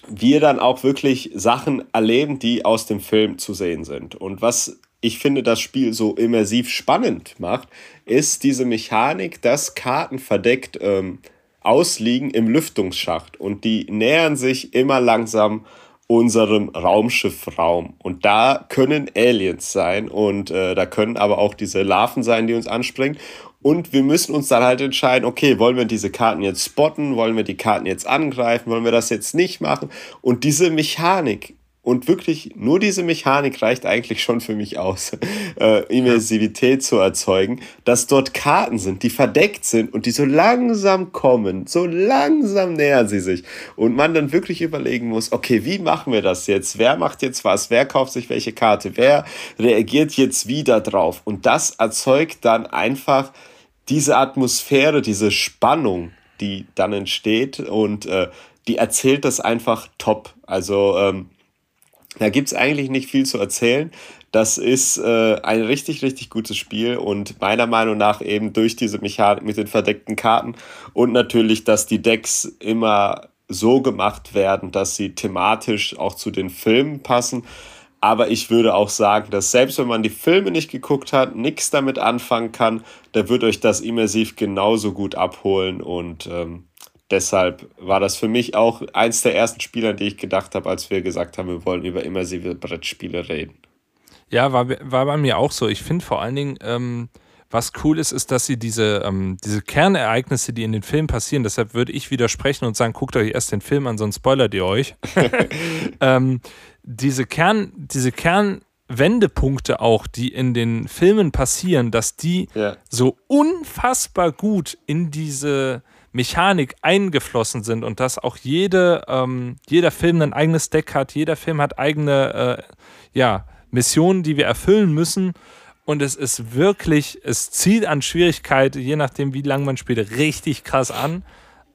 S1: wir dann auch wirklich Sachen erleben, die aus dem Film zu sehen sind. Und was ich finde, das Spiel so immersiv spannend macht, ist diese Mechanik, dass Karten verdeckt ähm, ausliegen im Lüftungsschacht und die nähern sich immer langsam unserem Raumschiffraum. Und da können Aliens sein und äh, da können aber auch diese Larven sein, die uns anspringen. Und wir müssen uns dann halt entscheiden, okay, wollen wir diese Karten jetzt spotten, wollen wir die Karten jetzt angreifen, wollen wir das jetzt nicht machen? Und diese Mechanik und wirklich nur diese Mechanik reicht eigentlich schon für mich aus, äh, Immersivität zu erzeugen, dass dort Karten sind, die verdeckt sind und die so langsam kommen, so langsam nähern sie sich. Und man dann wirklich überlegen muss, okay, wie machen wir das jetzt? Wer macht jetzt was? Wer kauft sich welche Karte? Wer reagiert jetzt wieder drauf? Und das erzeugt dann einfach diese Atmosphäre, diese Spannung, die dann entsteht und äh, die erzählt das einfach top. Also ähm, da gibt es eigentlich nicht viel zu erzählen. Das ist äh, ein richtig, richtig gutes Spiel und meiner Meinung nach eben durch diese Mechanik mit den verdeckten Karten und natürlich, dass die Decks immer so gemacht werden, dass sie thematisch auch zu den Filmen passen. Aber ich würde auch sagen, dass selbst wenn man die Filme nicht geguckt hat, nichts damit anfangen kann, da wird euch das immersiv genauso gut abholen. Und ähm, deshalb war das für mich auch eins der ersten Spiele, an die ich gedacht habe, als wir gesagt haben, wir wollen über immersive Brettspiele reden.
S2: Ja, war, war bei mir auch so. Ich finde vor allen Dingen, ähm, was cool ist, ist, dass sie diese, ähm, diese Kernereignisse, die in den Filmen passieren, deshalb würde ich widersprechen und sagen, guckt euch erst den Film an, sonst spoilert ihr euch. ähm, diese Kern, diese Kernwendepunkte auch, die in den Filmen passieren, dass die ja. so unfassbar gut in diese Mechanik eingeflossen sind und dass auch jede, ähm, jeder Film ein eigenes Deck hat, jeder Film hat eigene äh, ja, Missionen, die wir erfüllen müssen und es ist wirklich, es zieht an Schwierigkeit, je nachdem, wie lange man spielt, richtig krass an.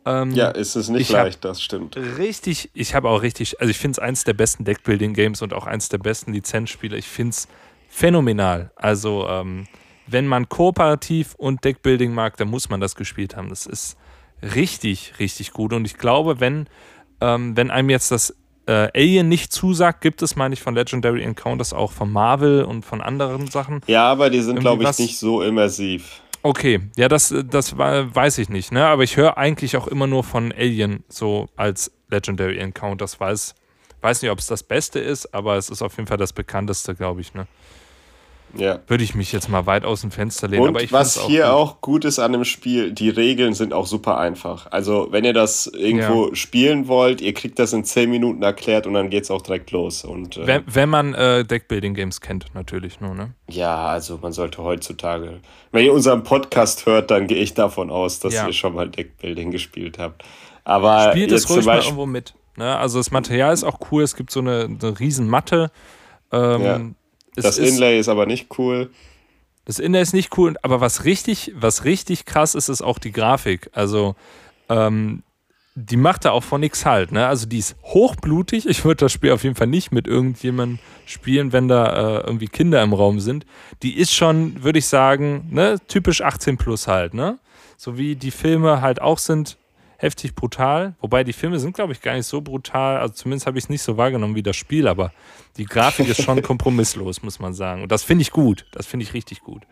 S1: Ähm, ja, ist es nicht leicht, das stimmt.
S2: Richtig, ich habe auch richtig, also ich finde es eins der besten Deckbuilding-Games und auch eins der besten Lizenzspiele. Ich finde es phänomenal. Also, ähm, wenn man kooperativ und Deckbuilding mag, dann muss man das gespielt haben. Das ist richtig, richtig gut. Und ich glaube, wenn, ähm, wenn einem jetzt das äh, Alien nicht zusagt, gibt es, meine ich, von Legendary Encounters auch von Marvel und von anderen Sachen.
S1: Ja, aber die sind, glaube ich, nicht so immersiv.
S2: Okay, ja, das, das weiß ich nicht, ne? Aber ich höre eigentlich auch immer nur von Alien so als Legendary Encounters. Weiß, weiß nicht, ob es das Beste ist, aber es ist auf jeden Fall das bekannteste, glaube ich, ne? Ja. Würde ich mich jetzt mal weit aus dem Fenster lehnen.
S1: Und
S2: aber
S1: was auch hier gut. auch gut ist an dem Spiel, die Regeln sind auch super einfach. Also, wenn ihr das irgendwo ja. spielen wollt, ihr kriegt das in 10 Minuten erklärt und dann geht es auch direkt los. Und,
S2: äh, wenn, wenn man äh, Deckbuilding-Games kennt, natürlich nur, ne?
S1: Ja, also man sollte heutzutage, wenn ihr unseren Podcast hört, dann gehe ich davon aus, dass ja. ihr schon mal Deckbuilding gespielt habt. Aber
S2: Spielt es ruhig mal irgendwo mit. Ne? Also das Material ist auch cool, es gibt so eine, eine riesen Matte. Ähm, ja
S1: das Inlay ist aber nicht cool.
S2: Das Inlay ist nicht cool, aber was richtig, was richtig krass ist, ist auch die Grafik. Also, ähm, die macht da auch von nichts halt. Ne? Also, die ist hochblutig. Ich würde das Spiel auf jeden Fall nicht mit irgendjemandem spielen, wenn da äh, irgendwie Kinder im Raum sind. Die ist schon, würde ich sagen, ne, typisch 18 plus halt. Ne? So wie die Filme halt auch sind, heftig brutal. Wobei die Filme sind, glaube ich, gar nicht so brutal. Also zumindest habe ich es nicht so wahrgenommen wie das Spiel, aber die Grafik ist schon kompromisslos, muss man sagen. Und das finde ich gut. Das finde ich richtig gut.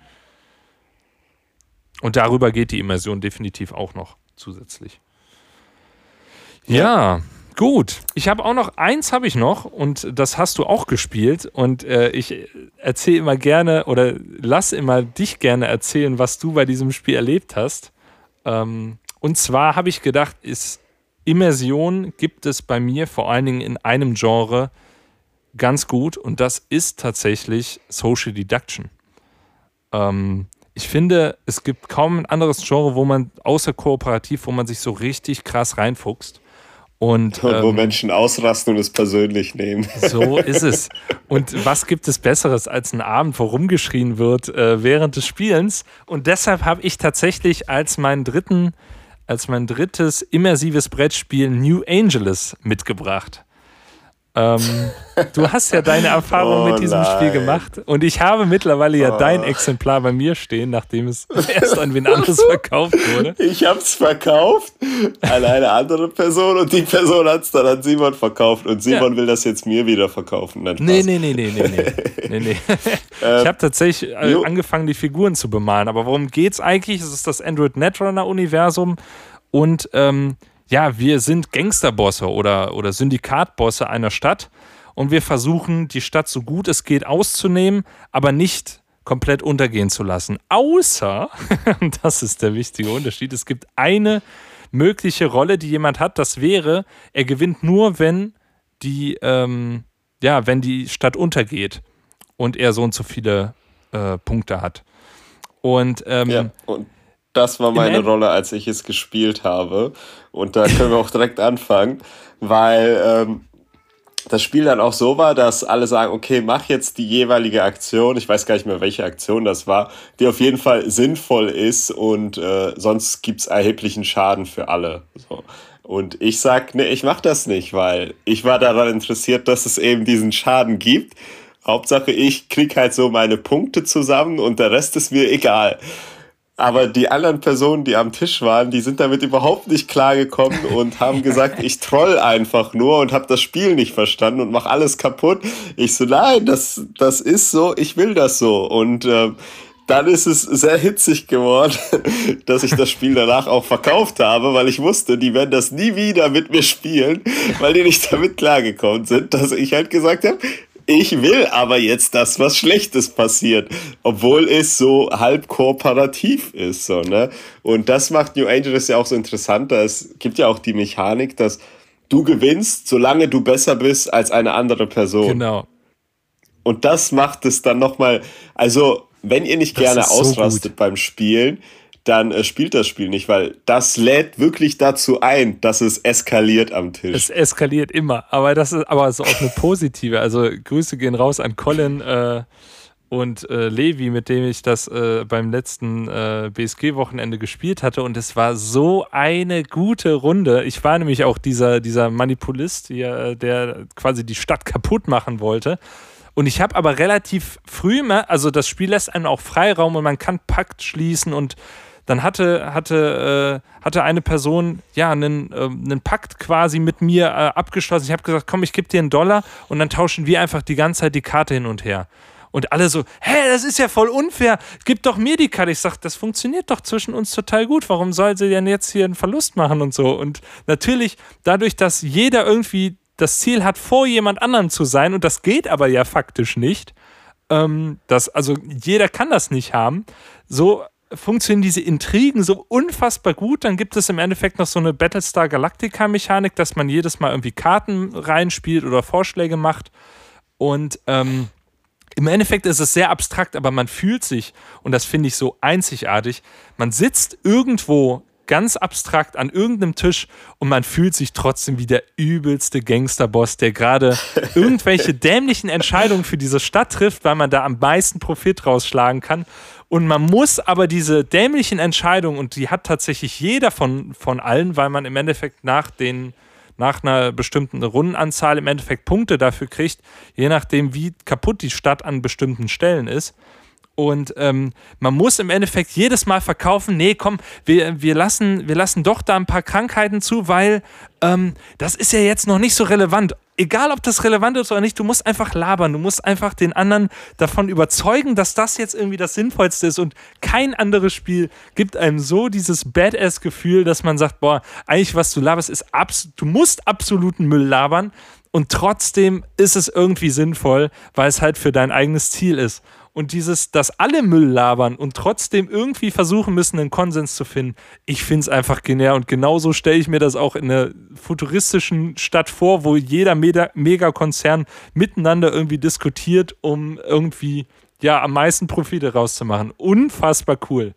S2: Und darüber geht die Immersion definitiv auch noch zusätzlich. Ja, ja gut. Ich habe auch noch eins habe ich noch und das hast du auch gespielt und äh, ich erzähle immer gerne oder lass immer dich gerne erzählen, was du bei diesem Spiel erlebt hast. Ähm, und zwar habe ich gedacht, ist Immersion gibt es bei mir vor allen Dingen in einem Genre ganz gut und das ist tatsächlich Social Deduction. Ähm, ich finde, es gibt kaum ein anderes Genre, wo man außer kooperativ, wo man sich so richtig krass reinfuchst. Und,
S1: und wo ähm, Menschen ausrasten und es persönlich nehmen.
S2: So ist es. Und was gibt es Besseres als ein Abend, wo rumgeschrien wird äh, während des Spielens? Und deshalb habe ich tatsächlich als meinen dritten als mein drittes immersives Brettspiel New Angeles mitgebracht. Ähm, du hast ja deine Erfahrung oh mit diesem nein. Spiel gemacht und ich habe mittlerweile ja oh. dein Exemplar bei mir stehen, nachdem es erst an wen anderes verkauft wurde.
S1: Ich habe es verkauft an eine andere Person und die Person hat es dann an Simon verkauft und Simon ja. will das jetzt mir wieder verkaufen.
S2: Nein, nee, nee, nee, nee, nee, nee. nee, ich habe tatsächlich äh, angefangen, die Figuren zu bemalen, aber worum geht es eigentlich? Es ist das Android Netrunner Universum und ähm, ja, wir sind Gangsterbosse oder, oder Syndikatbosse einer Stadt und wir versuchen, die Stadt so gut es geht auszunehmen, aber nicht komplett untergehen zu lassen. Außer, das ist der wichtige Unterschied, es gibt eine mögliche Rolle, die jemand hat, das wäre, er gewinnt nur, wenn die, ähm, ja, wenn die Stadt untergeht und er so und so viele äh, Punkte hat. Und, ähm,
S1: ja, und das war meine Rolle, als ich es gespielt habe. Und da können wir auch direkt anfangen, weil ähm, das Spiel dann auch so war, dass alle sagen, okay, mach jetzt die jeweilige Aktion, ich weiß gar nicht mehr, welche Aktion das war, die auf jeden Fall sinnvoll ist und äh, sonst gibt es erheblichen Schaden für alle. So. Und ich sag, nee, ich mach das nicht, weil ich war daran interessiert, dass es eben diesen Schaden gibt. Hauptsache, ich krieg halt so meine Punkte zusammen und der Rest ist mir egal. Aber die anderen Personen, die am Tisch waren, die sind damit überhaupt nicht klargekommen und haben gesagt, ich troll einfach nur und habe das Spiel nicht verstanden und mache alles kaputt. Ich so, nein, das, das ist so, ich will das so. Und äh, dann ist es sehr hitzig geworden, dass ich das Spiel danach auch verkauft habe, weil ich wusste, die werden das nie wieder mit mir spielen, weil die nicht damit klargekommen sind, dass ich halt gesagt habe, ich will aber jetzt, dass was Schlechtes passiert, obwohl es so halb kooperativ ist, so, ne? Und das macht New Angeles ja auch so interessant. Es gibt ja auch die Mechanik, dass du gewinnst, solange du besser bist als eine andere Person.
S2: Genau.
S1: Und das macht es dann nochmal, also, wenn ihr nicht das gerne ausrastet so beim Spielen, dann äh, spielt das Spiel nicht, weil das lädt wirklich dazu ein, dass es eskaliert am Tisch.
S2: Es eskaliert immer, aber das ist aber so auf eine positive. Also Grüße gehen raus an Colin. Äh, und äh, Levi, mit dem ich das äh, beim letzten äh, BSG-Wochenende gespielt hatte. Und es war so eine gute Runde. Ich war nämlich auch dieser, dieser Manipulist, hier, der quasi die Stadt kaputt machen wollte. Und ich habe aber relativ früh, also das Spiel lässt einen auch Freiraum und man kann Pakt schließen und dann hatte, hatte, äh, hatte eine Person ja einen, äh, einen Pakt quasi mit mir äh, abgeschlossen. Ich habe gesagt, komm, ich gebe dir einen Dollar und dann tauschen wir einfach die ganze Zeit die Karte hin und her. Und alle so, hä, das ist ja voll unfair, gib doch mir die Karte. Ich sage, das funktioniert doch zwischen uns total gut. Warum soll sie denn jetzt hier einen Verlust machen und so? Und natürlich, dadurch, dass jeder irgendwie das Ziel hat, vor jemand anderem zu sein, und das geht aber ja faktisch nicht, ähm, das, also jeder kann das nicht haben, so funktionieren diese Intrigen so unfassbar gut. Dann gibt es im Endeffekt noch so eine Battlestar Galactica-Mechanik, dass man jedes Mal irgendwie Karten reinspielt oder Vorschläge macht. Und ähm, im Endeffekt ist es sehr abstrakt, aber man fühlt sich, und das finde ich so einzigartig, man sitzt irgendwo ganz abstrakt an irgendeinem Tisch und man fühlt sich trotzdem wie der übelste Gangsterboss, der gerade irgendwelche dämlichen Entscheidungen für diese Stadt trifft, weil man da am meisten Profit rausschlagen kann. Und man muss aber diese dämlichen Entscheidungen, und die hat tatsächlich jeder von, von allen, weil man im Endeffekt nach den nach einer bestimmten Rundenanzahl im Endeffekt Punkte dafür kriegt, je nachdem, wie kaputt die Stadt an bestimmten Stellen ist. Und ähm, man muss im Endeffekt jedes Mal verkaufen, nee, komm, wir, wir, lassen, wir lassen doch da ein paar Krankheiten zu, weil ähm, das ist ja jetzt noch nicht so relevant. Egal, ob das relevant ist oder nicht, du musst einfach labern. Du musst einfach den anderen davon überzeugen, dass das jetzt irgendwie das Sinnvollste ist. Und kein anderes Spiel gibt einem so dieses Badass-Gefühl, dass man sagt, boah, eigentlich was du laberst, ist abs du musst absoluten Müll labern. Und trotzdem ist es irgendwie sinnvoll, weil es halt für dein eigenes Ziel ist. Und dieses, dass alle Müll labern und trotzdem irgendwie versuchen müssen, einen Konsens zu finden, ich finde es einfach genial. Und genauso stelle ich mir das auch in einer futuristischen Stadt vor, wo jeder Megakonzern miteinander irgendwie diskutiert, um irgendwie ja am meisten Profite rauszumachen. Unfassbar cool.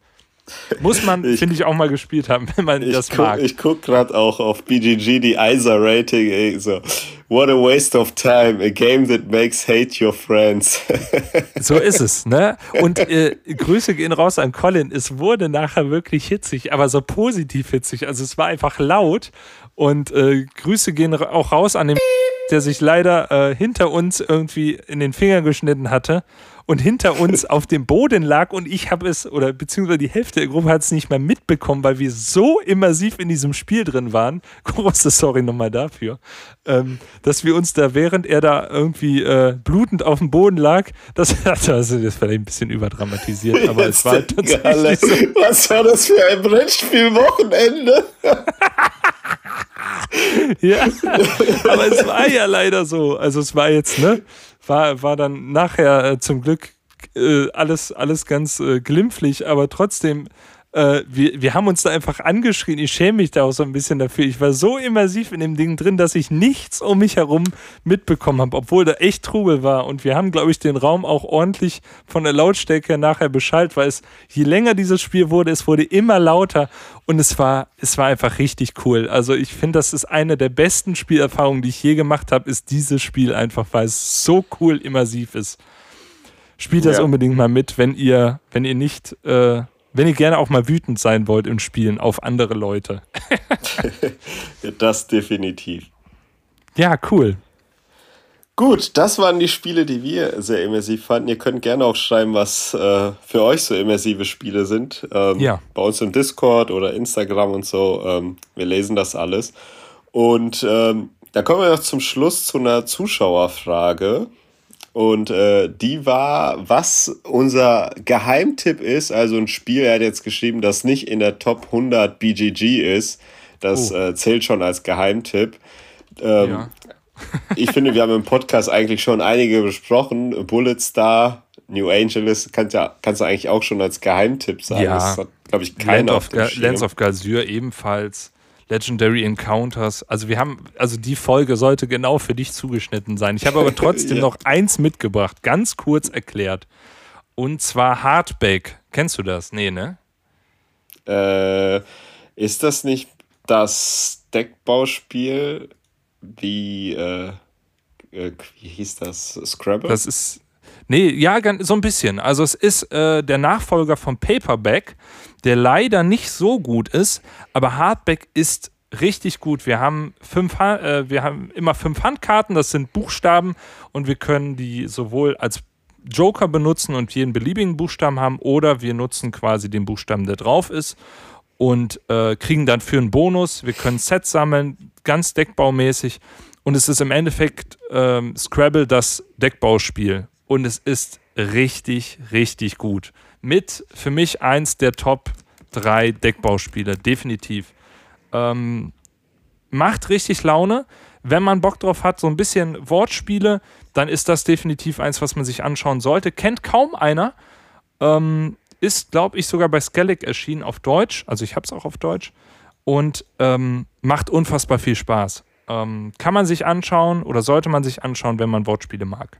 S2: Muss man, finde ich, auch mal gespielt haben, wenn man das
S1: guck,
S2: mag.
S1: Ich gucke gerade auch auf BGG die ISA-Rating. So, what a waste of time. A game that makes hate your friends.
S2: so ist es, ne? Und äh, Grüße gehen raus an Colin. Es wurde nachher wirklich hitzig, aber so positiv hitzig. Also es war einfach laut. Und äh, Grüße gehen auch raus an den, der sich leider äh, hinter uns irgendwie in den Finger geschnitten hatte und hinter uns auf dem Boden lag und ich habe es, oder beziehungsweise die Hälfte der Gruppe hat es nicht mehr mitbekommen, weil wir so immersiv in diesem Spiel drin waren. Große Sorry nochmal dafür. Ähm, dass wir uns da, während er da irgendwie äh, blutend auf dem Boden lag, das, also das vielleicht ein bisschen überdramatisiert, aber es war tatsächlich so.
S1: Was war das für ein Brettspielwochenende?
S2: ja, aber es war ja leider so. Also es war jetzt, ne? War, war dann nachher äh, zum Glück äh, alles, alles ganz äh, glimpflich, aber trotzdem, äh, wir, wir haben uns da einfach angeschrien. Ich schäme mich da auch so ein bisschen dafür. Ich war so immersiv in dem Ding drin, dass ich nichts um mich herum mitbekommen habe, obwohl da echt Trubel war. Und wir haben, glaube ich, den Raum auch ordentlich von der Lautstärke nachher beschallt, weil es, je länger dieses Spiel wurde, es wurde immer lauter. Und es war, es war einfach richtig cool. Also ich finde, das ist eine der besten Spielerfahrungen, die ich je gemacht habe, ist dieses Spiel einfach, weil es so cool immersiv ist. Spielt das ja. unbedingt mal mit, wenn ihr, wenn ihr nicht, äh, wenn ihr gerne auch mal wütend sein wollt im Spielen auf andere Leute.
S1: das definitiv.
S2: Ja, cool.
S1: Gut, das waren die Spiele, die wir sehr immersiv fanden. Ihr könnt gerne auch schreiben, was äh, für euch so immersive Spiele sind. Ähm, ja. Bei uns im Discord oder Instagram und so. Ähm, wir lesen das alles. Und ähm, da kommen wir noch zum Schluss zu einer Zuschauerfrage. Und äh, die war, was unser Geheimtipp ist. Also ein Spiel, er hat jetzt geschrieben, das nicht in der Top 100 BGG ist. Das oh. äh, zählt schon als Geheimtipp. Ähm, ja ich finde, wir haben im Podcast eigentlich schon einige besprochen. Bullet Star, New Angeles, kannst, ja, kannst du eigentlich auch schon als Geheimtipp sagen. Ja, das hat, glaube ich, keiner
S2: Land of, Lands of Galsyr ebenfalls. Legendary Encounters. Also wir haben, also die Folge sollte genau für dich zugeschnitten sein. Ich habe aber trotzdem ja. noch eins mitgebracht, ganz kurz erklärt. Und zwar Hardback. Kennst du das? Nee, ne?
S1: Äh, ist das nicht das Deckbauspiel? wie, äh, äh, wie hieß das? Scrabble?
S2: Das ist. Nee, ja, so ein bisschen. Also es ist äh, der Nachfolger vom Paperback, der leider nicht so gut ist, aber Hardback ist richtig gut. Wir haben fünf, äh, wir haben immer fünf Handkarten, das sind Buchstaben und wir können die sowohl als Joker benutzen und jeden beliebigen Buchstaben haben oder wir nutzen quasi den Buchstaben, der drauf ist und äh, kriegen dann für einen Bonus. Wir können Sets sammeln, ganz deckbaumäßig und es ist im Endeffekt ähm, Scrabble das Deckbauspiel und es ist richtig, richtig gut. Mit für mich eins der Top drei Deckbauspiele, definitiv. Ähm, macht richtig Laune. Wenn man Bock drauf hat, so ein bisschen Wortspiele, dann ist das definitiv eins, was man sich anschauen sollte. Kennt kaum einer. Ähm, ist, glaube ich, sogar bei Skellig erschienen auf Deutsch. Also ich habe es auch auf Deutsch. Und ähm, macht unfassbar viel Spaß. Ähm, kann man sich anschauen oder sollte man sich anschauen, wenn man Wortspiele mag.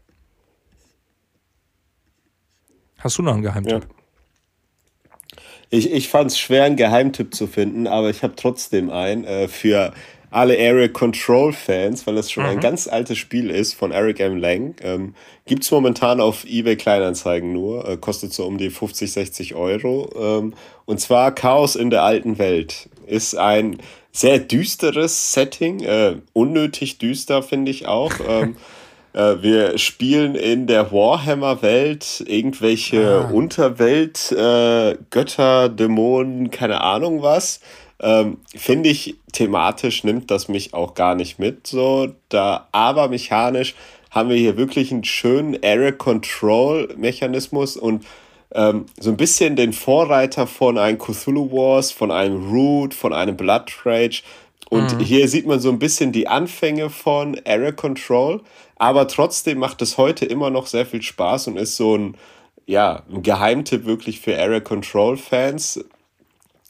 S2: Hast du noch einen Geheimtipp?
S1: Ja. Ich, ich fand es schwer, einen Geheimtipp zu finden, aber ich habe trotzdem einen äh, für alle Area Control Fans, weil das schon mhm. ein ganz altes Spiel ist von Eric M. Lang. Ähm, Gibt es momentan auf eBay Kleinanzeigen nur, äh, kostet so um die 50, 60 Euro. Ähm, und zwar Chaos in der alten Welt. Ist ein sehr düsteres Setting, äh, unnötig düster finde ich auch. Ähm, äh, wir spielen in der Warhammer-Welt irgendwelche ah. Unterwelt, äh, Götter, Dämonen, keine Ahnung was. Ähm, Finde ich, thematisch nimmt das mich auch gar nicht mit. So, da, aber mechanisch haben wir hier wirklich einen schönen Error Control Mechanismus und ähm, so ein bisschen den Vorreiter von einem Cthulhu Wars, von einem Root, von einem Blood Rage. Und mhm. hier sieht man so ein bisschen die Anfänge von Error Control, aber trotzdem macht es heute immer noch sehr viel Spaß und ist so ein, ja, ein Geheimtipp wirklich für Error Control Fans.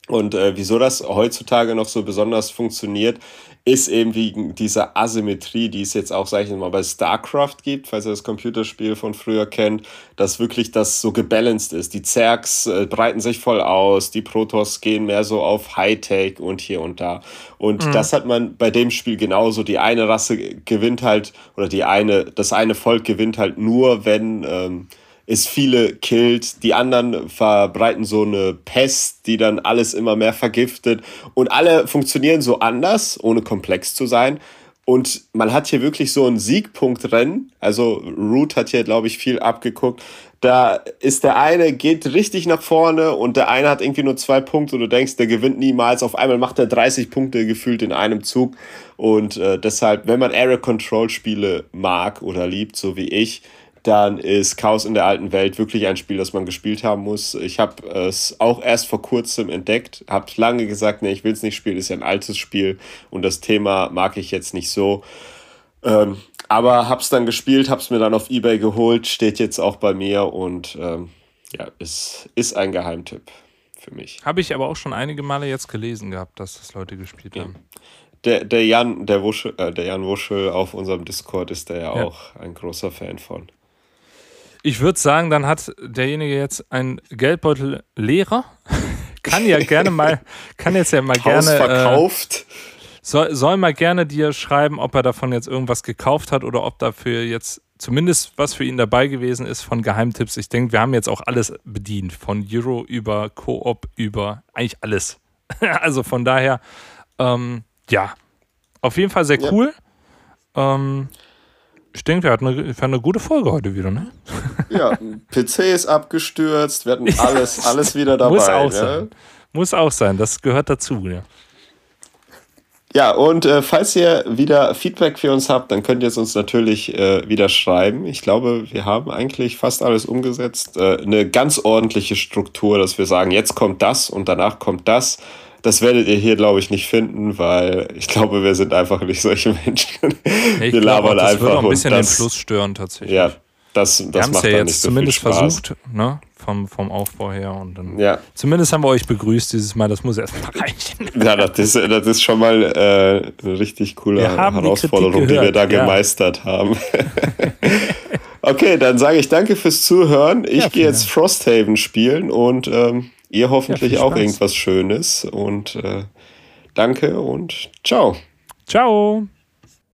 S1: Und äh, wieso das heutzutage noch so besonders funktioniert, ist eben wegen dieser Asymmetrie, die es jetzt auch, sag ich mal, bei StarCraft gibt, falls ihr das Computerspiel von früher kennt, dass wirklich das so gebalanced ist. Die Zergs äh, breiten sich voll aus, die Protoss gehen mehr so auf Hightech und hier und da. Und mhm. das hat man bei dem Spiel genauso. Die eine Rasse gewinnt halt, oder die eine, das eine Volk gewinnt halt nur, wenn ähm, es viele killt, die anderen verbreiten so eine Pest, die dann alles immer mehr vergiftet und alle funktionieren so anders, ohne komplex zu sein. Und man hat hier wirklich so ein Siegpunktrennen. Also Root hat hier, glaube ich, viel abgeguckt. Da ist der eine, geht richtig nach vorne und der eine hat irgendwie nur zwei Punkte und du denkst, der gewinnt niemals. Auf einmal macht er 30 Punkte gefühlt in einem Zug. Und äh, deshalb, wenn man Area Control Spiele mag oder liebt, so wie ich, dann ist Chaos in der alten Welt wirklich ein Spiel, das man gespielt haben muss. Ich habe es auch erst vor kurzem entdeckt, habe lange gesagt, nee, ich will es nicht spielen, ist ja ein altes Spiel und das Thema mag ich jetzt nicht so. Ähm, aber habe es dann gespielt, habe es mir dann auf Ebay geholt, steht jetzt auch bei mir und ähm, ja, es ist ein Geheimtipp für mich.
S2: Habe ich aber auch schon einige Male jetzt gelesen gehabt, dass das Leute gespielt ja. haben.
S1: Der, der Jan, der Wuschel, äh, der Jan Wuschel auf unserem Discord ist der ja, ja. auch ein großer Fan von.
S2: Ich würde sagen, dann hat derjenige jetzt einen Geldbeutel leerer. kann ja gerne mal, kann jetzt ja mal Haus gerne.
S1: Äh, verkauft. Äh,
S2: soll, soll mal gerne dir schreiben, ob er davon jetzt irgendwas gekauft hat oder ob dafür jetzt zumindest was für ihn dabei gewesen ist von Geheimtipps. Ich denke, wir haben jetzt auch alles bedient. Von Euro über Koop über eigentlich alles. also von daher, ähm, ja, auf jeden Fall sehr cool. Ja. Ähm, ich denke, wir hatten eine, wir eine gute Folge heute wieder, ne?
S1: Ja, PC ist abgestürzt, wir hatten alles, alles wieder dabei.
S2: Muss auch
S1: ja?
S2: sein. Muss auch sein, das gehört dazu, ja.
S1: Ja, und äh, falls ihr wieder Feedback für uns habt, dann könnt ihr es uns natürlich äh, wieder schreiben. Ich glaube, wir haben eigentlich fast alles umgesetzt. Äh, eine ganz ordentliche Struktur, dass wir sagen, jetzt kommt das und danach kommt das. Das werdet ihr hier, glaube ich, nicht finden, weil ich glaube, wir sind einfach nicht solche Menschen.
S2: Nee, wir labern auch, das einfach. Das wird ein bisschen das, den Fluss stören, tatsächlich.
S1: Ja, das, das
S2: wir haben es ja jetzt so zumindest versucht, ne? Vom, vom Aufbau her. Und dann
S1: ja.
S2: Zumindest haben wir euch begrüßt dieses Mal, das muss erstmal reichen.
S1: Ja, das ist, das ist schon mal äh, eine richtig coole Herausforderung, die, die, wir da ja. gemeistert haben. okay, dann sage ich danke fürs Zuhören. Ich ja, gehe jetzt Frosthaven spielen und ähm, Ihr hoffentlich ja, auch irgendwas Schönes und äh, danke und ciao.
S2: Ciao.